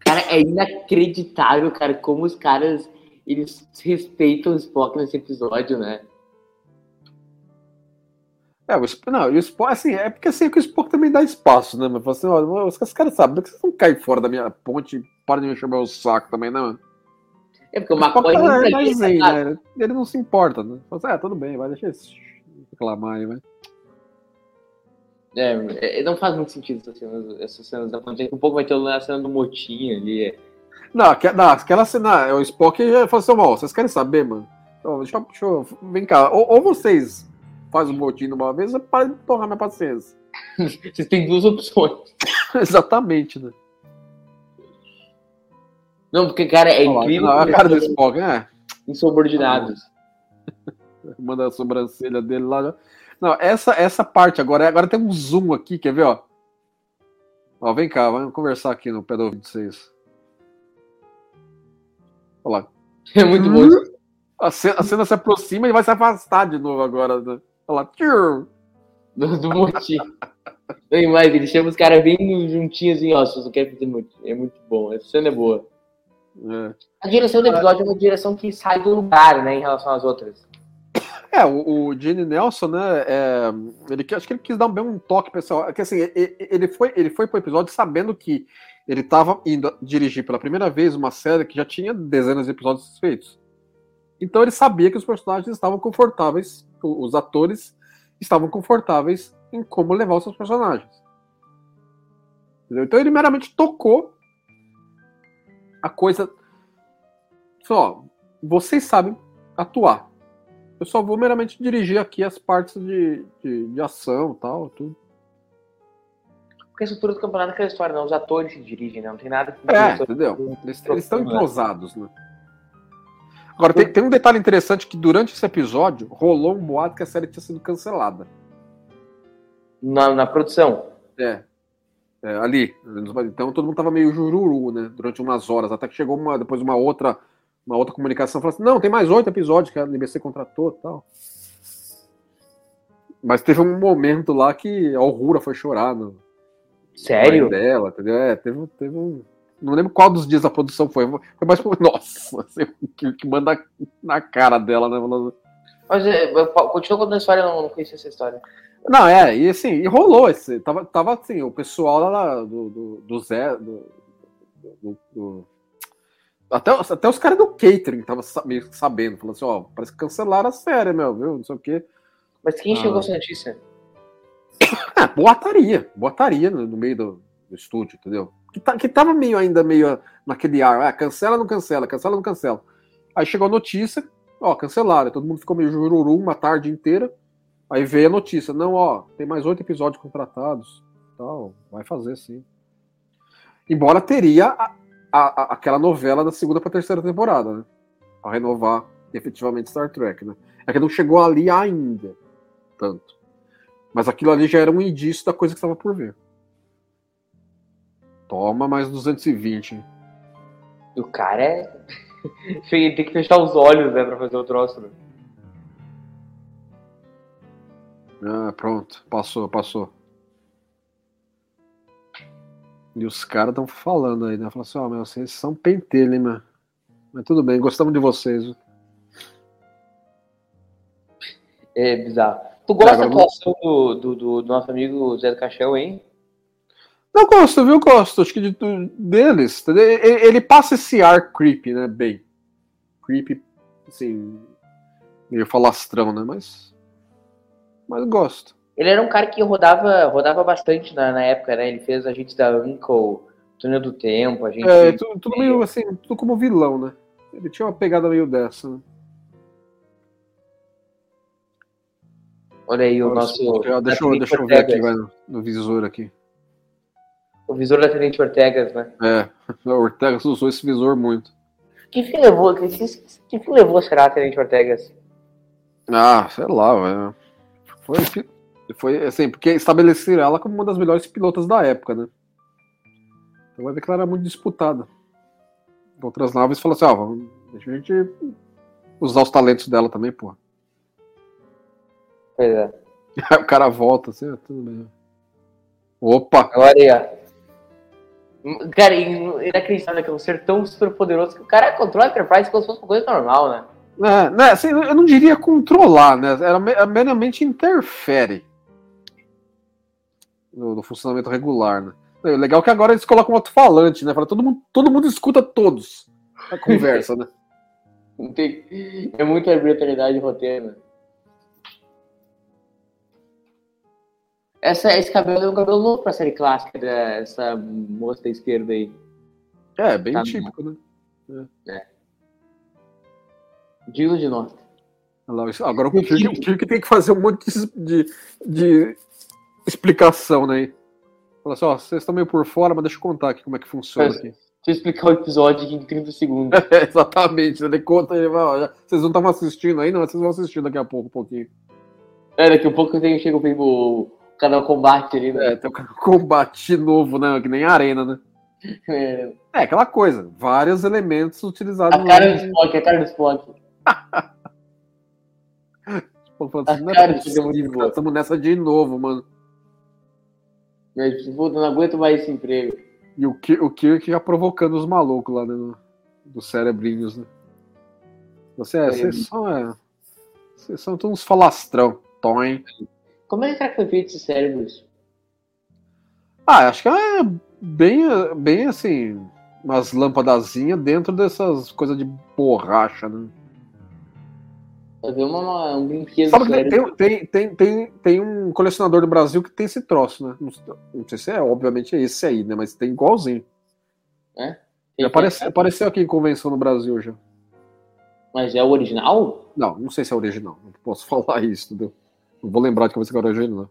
Cara, é inacreditável, cara, como os caras eles respeitam o Spock nesse episódio, né? É, o Spock, não, e o Spock, assim, é porque assim, é que o Spock também dá espaço, né? Mas assim, ó, os, caras sabem que vocês não caem fora da minha ponte e param de me encher o saco também, né, mano? É porque o McCoy é, nunca é né? Ele não se importa, né? Fala assim, é, tudo bem, vai deixar esse reclamar aí, vai. É, não faz muito sentido essas cenas, essas cenas da ponte. A pouco vai ter a cena do Motinho ali. é. Não, não, aquela cena, o Spock já falou assim, ó, vocês querem saber, mano? Então, deixa, eu- deixa eu, vem cá, ou, ou vocês fazem um motim de uma vez, ou para de torrar minha paciência. Vocês têm duas opções. Exatamente, né? Não, porque, cara, é Olha incrível não, a cara do Spock, é, insubordinados. manda a sobrancelha dele lá. Não, essa, essa parte agora, agora tem um zoom aqui, quer ver, ó? Ó, vem cá, vamos conversar aqui no pé do 26. Olha lá. É muito bom. Uhum. A cena, a cena se aproxima e vai se afastar de novo agora. Né? Olha lá. tchur. Do, do Motinho. Tem mais, ele chama os caras bem juntinhos assim, ó, se você quer fazer Motinho. É muito bom. Essa cena é boa. É. A direção do episódio é uma direção que sai do lugar, né, em relação às outras. É, o, o Gene Nelson, né? é, ele, acho que ele quis dar bem um toque pessoal. É que assim, ele foi, ele foi pro episódio sabendo que ele estava indo dirigir pela primeira vez uma série que já tinha dezenas de episódios feitos. Então ele sabia que os personagens estavam confortáveis, os atores estavam confortáveis em como levar os seus personagens. Entendeu? Então ele meramente tocou a coisa. Só, vocês sabem atuar. Eu só vou meramente dirigir aqui as partes de, de, de ação e tal, tudo. Porque a estrutura do campeonato é aquela história, não. Os atores se dirigem, né? Não tem nada que. É, entendeu? Eles, eles estão entrosados, né? Agora, tem, tem um detalhe interessante que durante esse episódio rolou um boato que a série tinha sido cancelada. Na, na produção. É. É, ali. Então todo mundo tava meio jururu, né? Durante umas horas. Até que chegou uma, depois uma outra, uma outra comunicação falou assim: não, tem mais oito episódios que a NBC contratou e tal. Mas teve um momento lá que a Aurora foi chorar no, Sério? dela, entendeu? É, teve, teve um. Não lembro qual dos dias da produção foi. Foi mais por. Nossa, assim, que, que manda na cara dela, né? Falando- Mas é, continua contando a história, eu não, não conhecia essa história. Não, é, e assim, e rolou esse. Tava, tava assim, o pessoal lá do, do, do Zé. Do, do- do- até, os- até os caras do catering tava sa- meio sabendo, falando assim, ó, parece que cancelaram a série, meu, viu? Não sei o quê. Mas quem Ah. chegou essa notícia? Ah, boataria, boataria no, no meio do, do estúdio, entendeu? Que, tá, que tava meio ainda meio naquele ar, ah, cancela, não cancela, cancela, não cancela. Aí chegou a notícia, ó, cancelaram, todo mundo ficou meio jururu uma tarde inteira. Aí veio a notícia, não, ó, tem mais oito episódios contratados, tal, vai fazer sim. Embora teria a- a- a- aquela novela da segunda pra terceira temporada, né? Pra renovar efetivamente Star Trek, né? É que não chegou ali ainda, tanto. Mas aquilo ali já era um indício da coisa que estava por vir. Toma mais 220. hein? O cara é. Tem que fechar os olhos, né, pra fazer o troço, né? Ah, pronto. Passou, passou. E os caras estão falando aí, né? Falando assim, ó, meu, vocês são pentelho, hein, meu? Mas tudo bem, gostamos de vocês. É bizarro. Tu gosta da atuação do, do, do nosso amigo Zé do Caixão, hein? Não gosto, viu? Gosto. Acho que de, tu- deles. Ele, ele passa esse ar creepy, né? Bem. Creepy, assim. Meio falastrão, né? Mas. Mas gosto. Ele era um cara que rodava, rodava bastante na, na época, né? Ele fez Agentes da Uncle, Túnel do Tempo, a gente. É, tudo, tudo meio assim, tudo como vilão, né? Ele tinha uma pegada meio dessa, né? Olha aí o Olha, nosso. Deixa, eu- deixa eu, deixa eu ver aqui, Ortegas. vai, no, no visor aqui. O visor da Tenente Ortegas, né? É, o Ortega usou esse visor muito. Que fim levou? Que, que, que fim levou, será, a Tenente Ortegas? Ah, sei lá, velho. Foi, foi assim, porque estabeleceram ela como uma das melhores pilotas da época, né? Então vai ver que ela era muito disputada. Outras naves falaram assim, ó, vamos, deixa a gente usar os talentos dela também, pô. Pois é. Aí o cara volta assim, ó, tudo bem. Opa! Olha aí, ó. Cara, inacreditável que é um ser tão super poderoso que o cara controla a Enterprise como se fosse uma coisa normal, né? É, né, assim, eu não diria controlar, né? Era me- meramente interfere no, no funcionamento regular, né? O legal é que agora eles colocam um alto-falante, né? Fala, todo, mundo, todo mundo escuta todos a conversa, né? Tem... É muita arbitrariedade de roteiro, né? Essa, esse cabelo é um cabelo novo pra série clássica dessa moça da esquerda aí. É, bem Tá típico, né? Digo de nota. Olha lá, isso- Agora o Kirk, o Kirk tem que fazer um monte de, de explicação, né? Fala assim, ó, vocês estão meio por fora, mas deixa eu contar aqui como é que funciona aqui. Deixa eu explicar o episódio aqui em 30 segundos. É, exatamente, ele conta ele vai, ó, vocês não estavam assistindo ainda, mas vocês vão assistir daqui a pouco, um pouquinho. É, daqui a pouco eu tenho, chega o, o canal Combate ali, né? É, tem um combate novo, né? Que nem arena, né? É. É, aquela coisa, vários elementos utilizados A cara do Spock, a cara do Spock. Pô, falando assim, não é possível, é estamos nessa de novo, mano. Eu, tipo, não aguento mais esse emprego. E o, Ki- o Kirk já provocando os malucos lá, né? no- Dos cerebrinhos, né? Você é, vocês são, é, vocês são todos uns falastrão, Toin. Como é que foi feito esses cérebros? Ah, acho que é bem, bem assim, umas lampadazinhas dentro dessas coisas de borracha, né? Pra ver uma, um brinquedo Sabe que tem, tem, tem, tem, tem um colecionador do Brasil que tem esse troço, né? Não, não sei se é, obviamente, é esse aí, né? Mas tem igualzinho. Tem Ele apareceu, apareceu aqui em convenção no Brasil já. Mas é o original? Não, não sei se é original. Não posso falar isso, entendeu? Não vou lembrar de cabeça agora é original.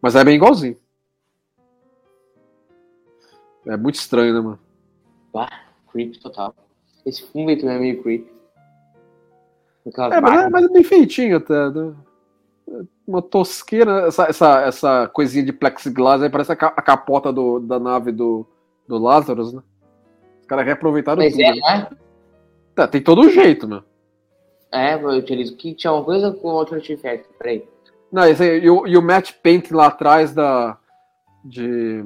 Mas é bem igualzinho. É muito estranho, né, mano? Creep total. Esse fundo aí também é meio creep. É, mas é, mas é bem feitinho até. né? Uma tosqueira, essa, essa, essa coisinha de plexiglass aí parece a, ca- a capota do, da nave do, do Lazarus, né? Os caras reaproveitaram Mas tudo. é, né? né? Tá, tem todo jeito, meu. É, eu utilizo que tinha uma coisa com Alternative Factor. Peraí. Não, esse aí, e, o, e o Matt Paint lá atrás da. De.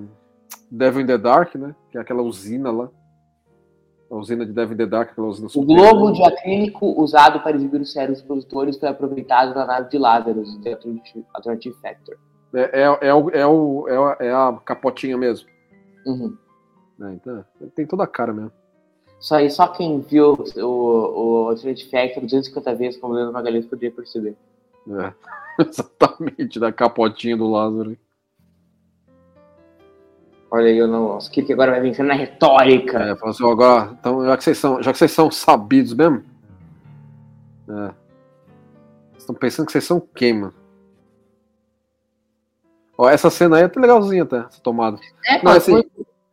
Devil in the Dark, né? Que é aquela usina lá. A usina de Devil in the Dark, aquela usina O globo de acrílico usado para exibir os cérebros produtores foi aproveitado na nave de Lazarus, de Alternative Factor. É, é, é, o, é, o, é, a- é a capotinha mesmo. Uhum. né? Então, tem toda a cara mesmo. Isso aí só quem viu o, o Alternative Factor 250 vezes, como o Leandro Magalhães, poderia perceber. É. Exatamente, da capotinha do Lázaro. Olha aí, o nosso Kirk agora vai vencendo na retórica. É, falou assim, agora, então, já que vocês são, já que vocês são sabidos mesmo, é, vocês estão pensando que vocês são quem, mano? Ó, essa cena aí é até legalzinha até, essa tomada. É, Não, assim-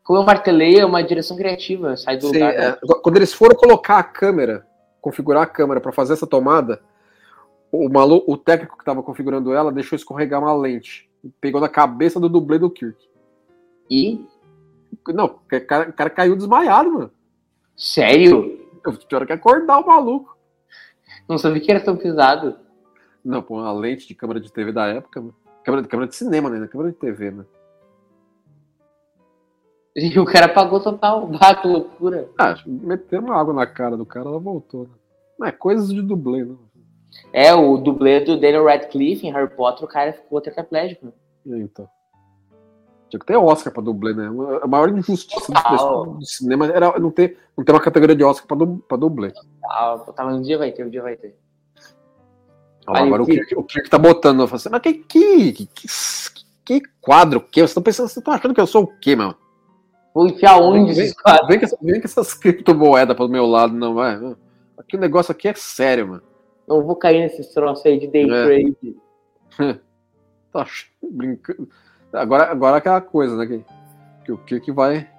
como eu martelei, é uma direção criativa, sai do Sim, lugar. é, quando eles foram colocar a câmera, configurar a câmera pra fazer essa tomada, o, malu, o técnico que tava configurando ela deixou escorregar uma lente. Pegou na cabeça do dublê do Kirk. E, Não, o cara, o cara caiu desmaiado, mano. sério? Tiveram que acordar o maluco. Não sabia que era tão pesado. Não, pô, a lente de câmera de TV da época, mano. Câmera, câmera de cinema, né? Câmera de TV, né? E o cara apagou total. Ah, que loucura. Ah, meteram água na cara do cara, ela voltou, né? Não, é coisas de dublê, né? É, o dublê do Daniel Radcliffe em Harry Potter, o cara ficou tetraplégico. Aí, então. Tinha que ter Oscar pra dublê, né? A maior injustiça do, cinema era não ter, não ter uma categoria de Oscar pra, du, pra dublê. Ah, tá, um dia vai ter, um dia vai ter. Aí, agora o que- Kirk, o Kirk tá botando, eu falo assim, mas que, que, que, que, que quadro, o quê? Vocês estão pensando, vocês estão achando que eu sou o quê, mano? Vou enfiar onde Vem, esses quadros? vem, vem com essas criptomoedas pro meu lado, não vai. Aqui o negócio aqui é sério, mano. Não vou cair nesses troços aí de day É. trade. Tá brincando. Agora, agora aquela coisa, né? Que, que o que que vai.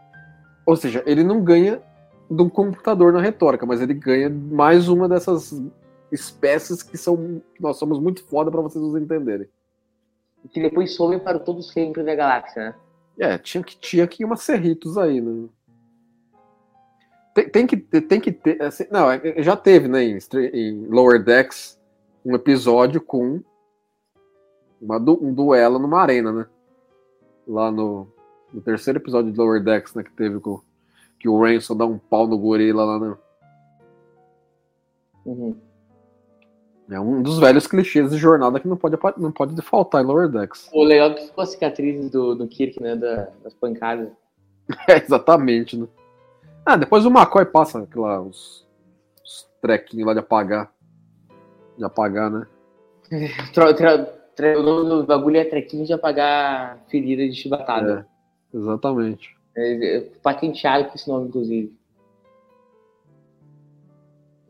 Ou seja, ele não ganha de um computador na retórica, mas ele ganha mais uma dessas espécies que são. que nós somos muito foda pra vocês nos entenderem. Que depois somem para todo sempre da galáxia, né? É, tinha que, tinha que ir umas Cerritos aí, né? Tem, tem que ter, tem que ter. assim, não, é- já teve, né, em, em Lower Decks, um episódio com uma um duelo numa arena, né? Lá no, no terceiro episódio de Lower Decks, né, que teve com que o Ransom dá um pau no gorila lá, né? Uhum. É um dos velhos clichês de jornada que não pode, não pode faltar em Lower Decks. O legal é que ficou a cicatriz do, do Kirk, né? da- das pancadas. É, exatamente, né? Ah, depois o McCoy passa aquela, os, os trequinhos lá de apagar. De apagar, né? O nome do bagulho é trequinho de apagar ferida de chibatada. Exatamente. É. É, patenteado com esse nome, inclusive.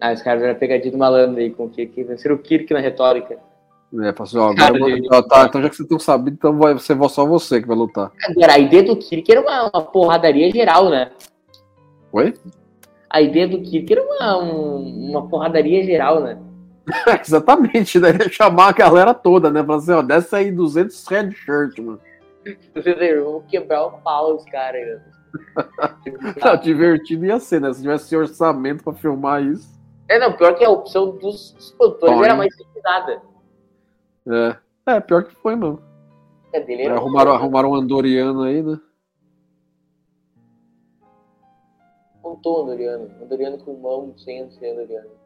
Ah, os caras eram pegadinha do malandro aí com o Kirk. Venceram o Kirk na retórica. É, assim, ó, agora, ó, tá, então já que vocês estão sabendo, então vai ser só você que vai lutar. Agora, a ideia do Kirk era uma, uma porradaria geral, né? Oi? A ideia do Kirk era uma, um- uma porradaria geral, né? exatamente, né? Ele ia chamar a galera toda, né? Falar assim, ó, desce aí 200 red shirt, mano. Vamos quebrar o pau dos caras. né? Não, divertido ia ser, né? Se tivesse orçamento pra filmar isso. É, não, pior que a opção dos, produtores era mais nada. É, é pior que foi, mano. A dele era Arrumaram, arrumaram um andoriano aí, né? Montou o Andoriano. Andoriano com mão sem ser Andoriano.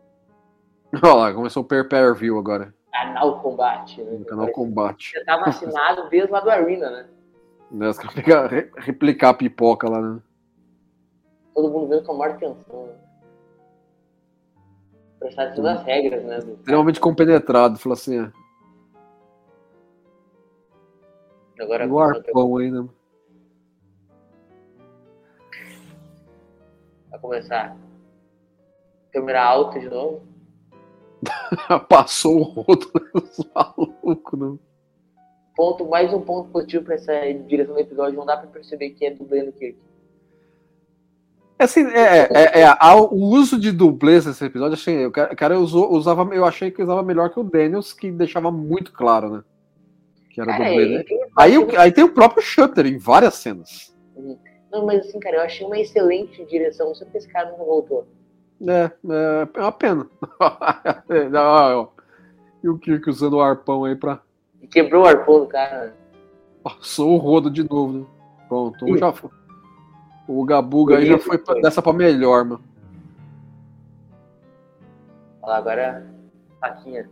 Olha lá, começou o per view agora. Canal Combate, né? Canal Parece Combate. que Já tá vacinado desde lá do Arena, né? Né, os caras ficam re- replicar a pipoca lá, né? Todo mundo vendo com a maior atenção. Né? Prestar atenção nas regras, né? Extremamente compenetrado. Falou assim, é, Agora, o arpão aí, né? Vai começar. Câmera alta de novo. Passou o rodo dos malucos, né? Ponto, mais um ponto positivo pra essa direção do episódio. Não dá pra perceber que é dublê no Kirk. Assim, é, é, é, a- o uso de dublês nesse episódio, achei, o cara, usou, usava, eu achei que usava melhor que o Daniels, que deixava muito claro, né? Que era Cara, dublê, né? Aí, aí tem o próprio Shutter em várias cenas. Não, mas assim, cara, eu achei uma excelente direção. Sei porque esse cara não voltou. É, é, é uma pena. E o Kirk usando o arpão aí pra. Quebrou o arpão do cara. né? Passou o rodo de novo, né? Pronto, um já foi. O Gabuga aí já foi pra- dessa pra melhor, mano. Olha lá, agora faquinha.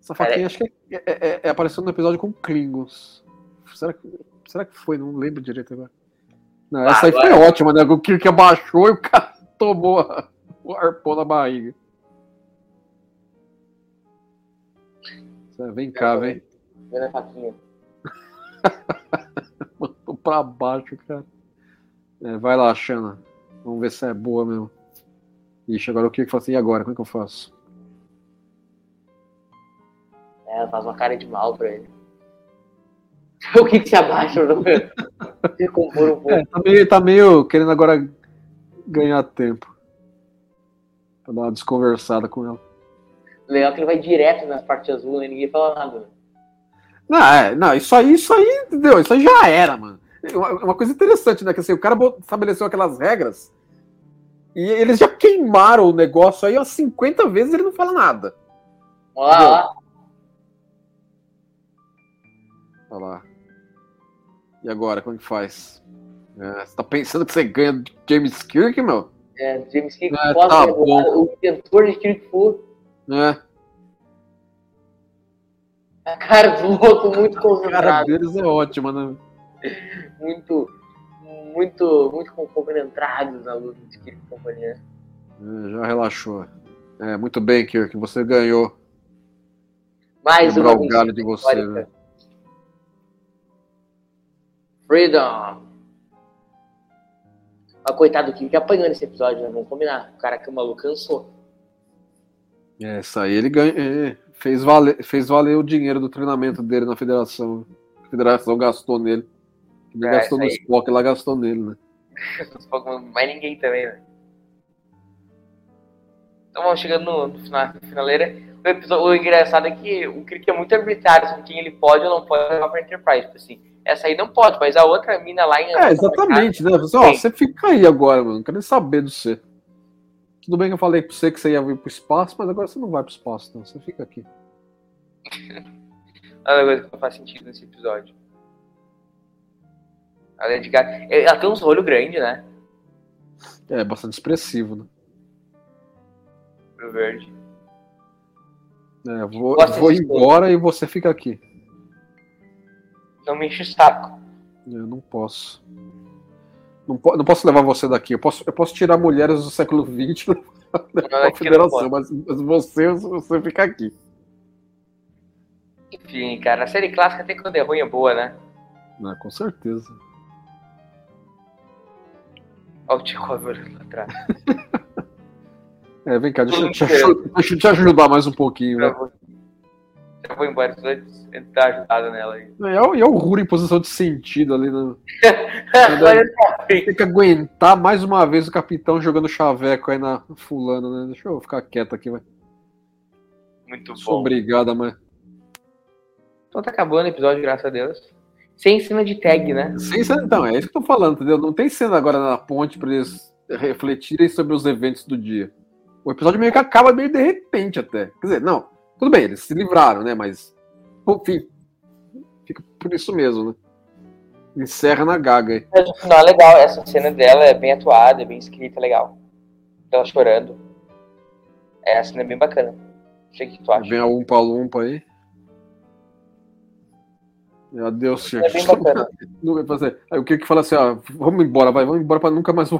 Essa faquinha acho que é, é, é- é apareceu no episódio com Klingons. Será que, será que foi? Não lembro direito agora. Não, essa Ah, aí foi agora- ótima, né? O Kirk abaixou e o cara tomou a- o arpão na barriga. Vem cá, vem. Vendo a faquinha. Mandou pra baixo, cara. É, vai lá, Xana. Vamos ver se é boa mesmo. Ixi, agora o que eu faço? E agora? Como é que eu faço? É, ela faz uma cara de mal pra ele. o que que se abaixa, não? Recompor um pouco. É, tá meio, tá meio querendo agora ganhar tempo. Pra dar uma desconversada com ela. Legal que ele vai direto nas partes azul, né? Ninguém fala nada. né? Não, é, não, isso aí, isso aí, entendeu? Isso aí já era, mano. Uma, uma coisa interessante, né? Que assim, o cara estabeleceu aquelas regras e eles já queimaram o negócio aí umas 50 vezes e ele não fala nada. Olha lá, olha lá. Olha lá. E agora, como que faz? É, você tá pensando que você ganha do James Kirk, meu? É, James Kirk Ah, Foster, tá o inventor de Kirk Fu. É, A cara do louco, muito a cara concentrado. deles é ótima, né? Muito, muito, muito compenetrados na luta de Kirk e companhia. É, já relaxou. É, muito bem, Kirk, você ganhou. Mais Quebrar uma o galho de você, né? Freedom. Mas coitado do Kirk apanhando esse episódio, né? Vamos combinar. O cara que o maluco cansou. É, isso aí ele ganha, é, fez, valer, fez valer o dinheiro do treinamento dele na federação. A federação gastou nele. Ele É, gastou no. Spock, ela gastou nele, né? Mais ninguém também, né? Então vamos chegando no, no final, na finaleira. O, engraçado é que o Kirk é muito arbitrário sobre quem ele pode ou não pode levar pra Enterprise. Tipo assim, essa aí não pode, mas a outra mina lá em. É, exatamente, né? Você, ó, Sim. você fica aí agora, mano. Não quero nem saber do você. Tudo bem que eu falei pra você que você ia vir pro espaço, mas agora você não vai pro espaço, não. Você fica aqui. Nada coisa que não faz sentido nesse episódio. A Lady Gaga. é, Ela tem uns olhos grandes, né? É bastante expressivo, né? Pro verde. É, vou, vou embora e você fica aqui. Não me enche o saco. Eu não posso. Não, po- não posso levar você daqui. Eu posso, eu posso tirar mulheres do século XX da Não, aqui não federação, mas, mas você, você fica aqui. Enfim, cara, a série clássica até quando é ruim é boa, né? Ah, com certeza. Olha o Tchekov lá atrás. É, vem cá, deixa, deixa eu te ajudar mais um pouquinho. Né? vou, eu vou embora, de dar ajudada nela aí. E é, o- e é o Ruro em posição de sentido ali. Né? Tem que aguentar mais uma vez o capitão jogando chaveco aí na fulana, né? Deixa eu ficar quieto aqui, vai. Muito Sou bom. obrigada, mas. Então tá acabando o episódio, graças a Deus. Sem cena de tag, né? Sem cena, então, é isso que eu tô falando, entendeu? Não tem cena agora na ponte pra eles refletirem sobre os eventos do dia. O episódio meio que acaba meio de repente até. Quer dizer, não, tudo bem, eles se livraram, né? Mas, enfim, fica por isso mesmo, né? Encerra na gaga aí. Mas o final é legal, essa cena dela é bem atuada, é bem escrita, é legal. Ela chorando. É, a cena é bem bacana. O que tu acha. Vem a Umpa Lumpa aí. É bem Chico. bacana. Não vai fazer. Aí o que que fala assim, ó, vamos embora, vai, vamos embora pra nunca mais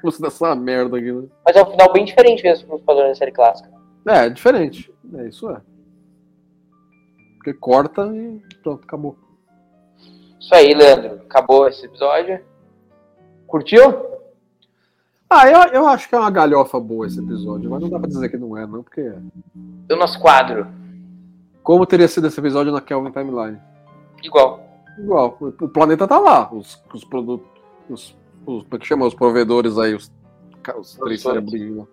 voltarmos dessa merda aqui, né? Mas é um final bem diferente mesmo dos padrões da série clássica. É, é diferente. É, isso é. Porque corta e pronto, acabou. Isso aí, Leandro. Acabou esse episódio. Curtiu? Ah, eu, eu acho que é uma galhofa boa esse episódio, mas não dá pra dizer que não é, não, porque. E o nosso quadro? Como teria sido esse episódio na Kelvin Timeline? Igual. Igual, o, o planeta tá lá, os, os produtos. Os, os, como é que chama? Os provedores aí, os, os três cerebrinhos.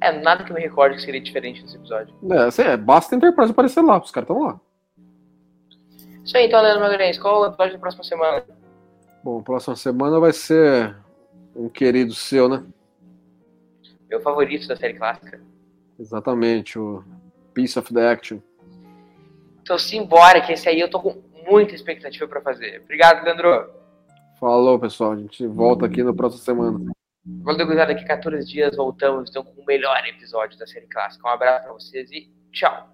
É, nada que eu me recorde que seria diferente nesse episódio. É, assim, é, basta a Enterprise aparecer lá, os caras estão lá. Isso aí, então, Leandro Magalhães. Qual o episódio da próxima semana? Bom, próxima semana vai ser um querido seu, né? Meu favorito da série clássica. Exatamente, o Piece of the Action. Então, simbora, que esse aí eu tô com muita expectativa pra fazer. Obrigado, Leandro. Falou, pessoal. A gente volta aqui na próxima semana. Valeu, gurizada. Daqui 14 dias voltamos então com o melhor episódio da série clássica. Um abraço pra vocês e tchau.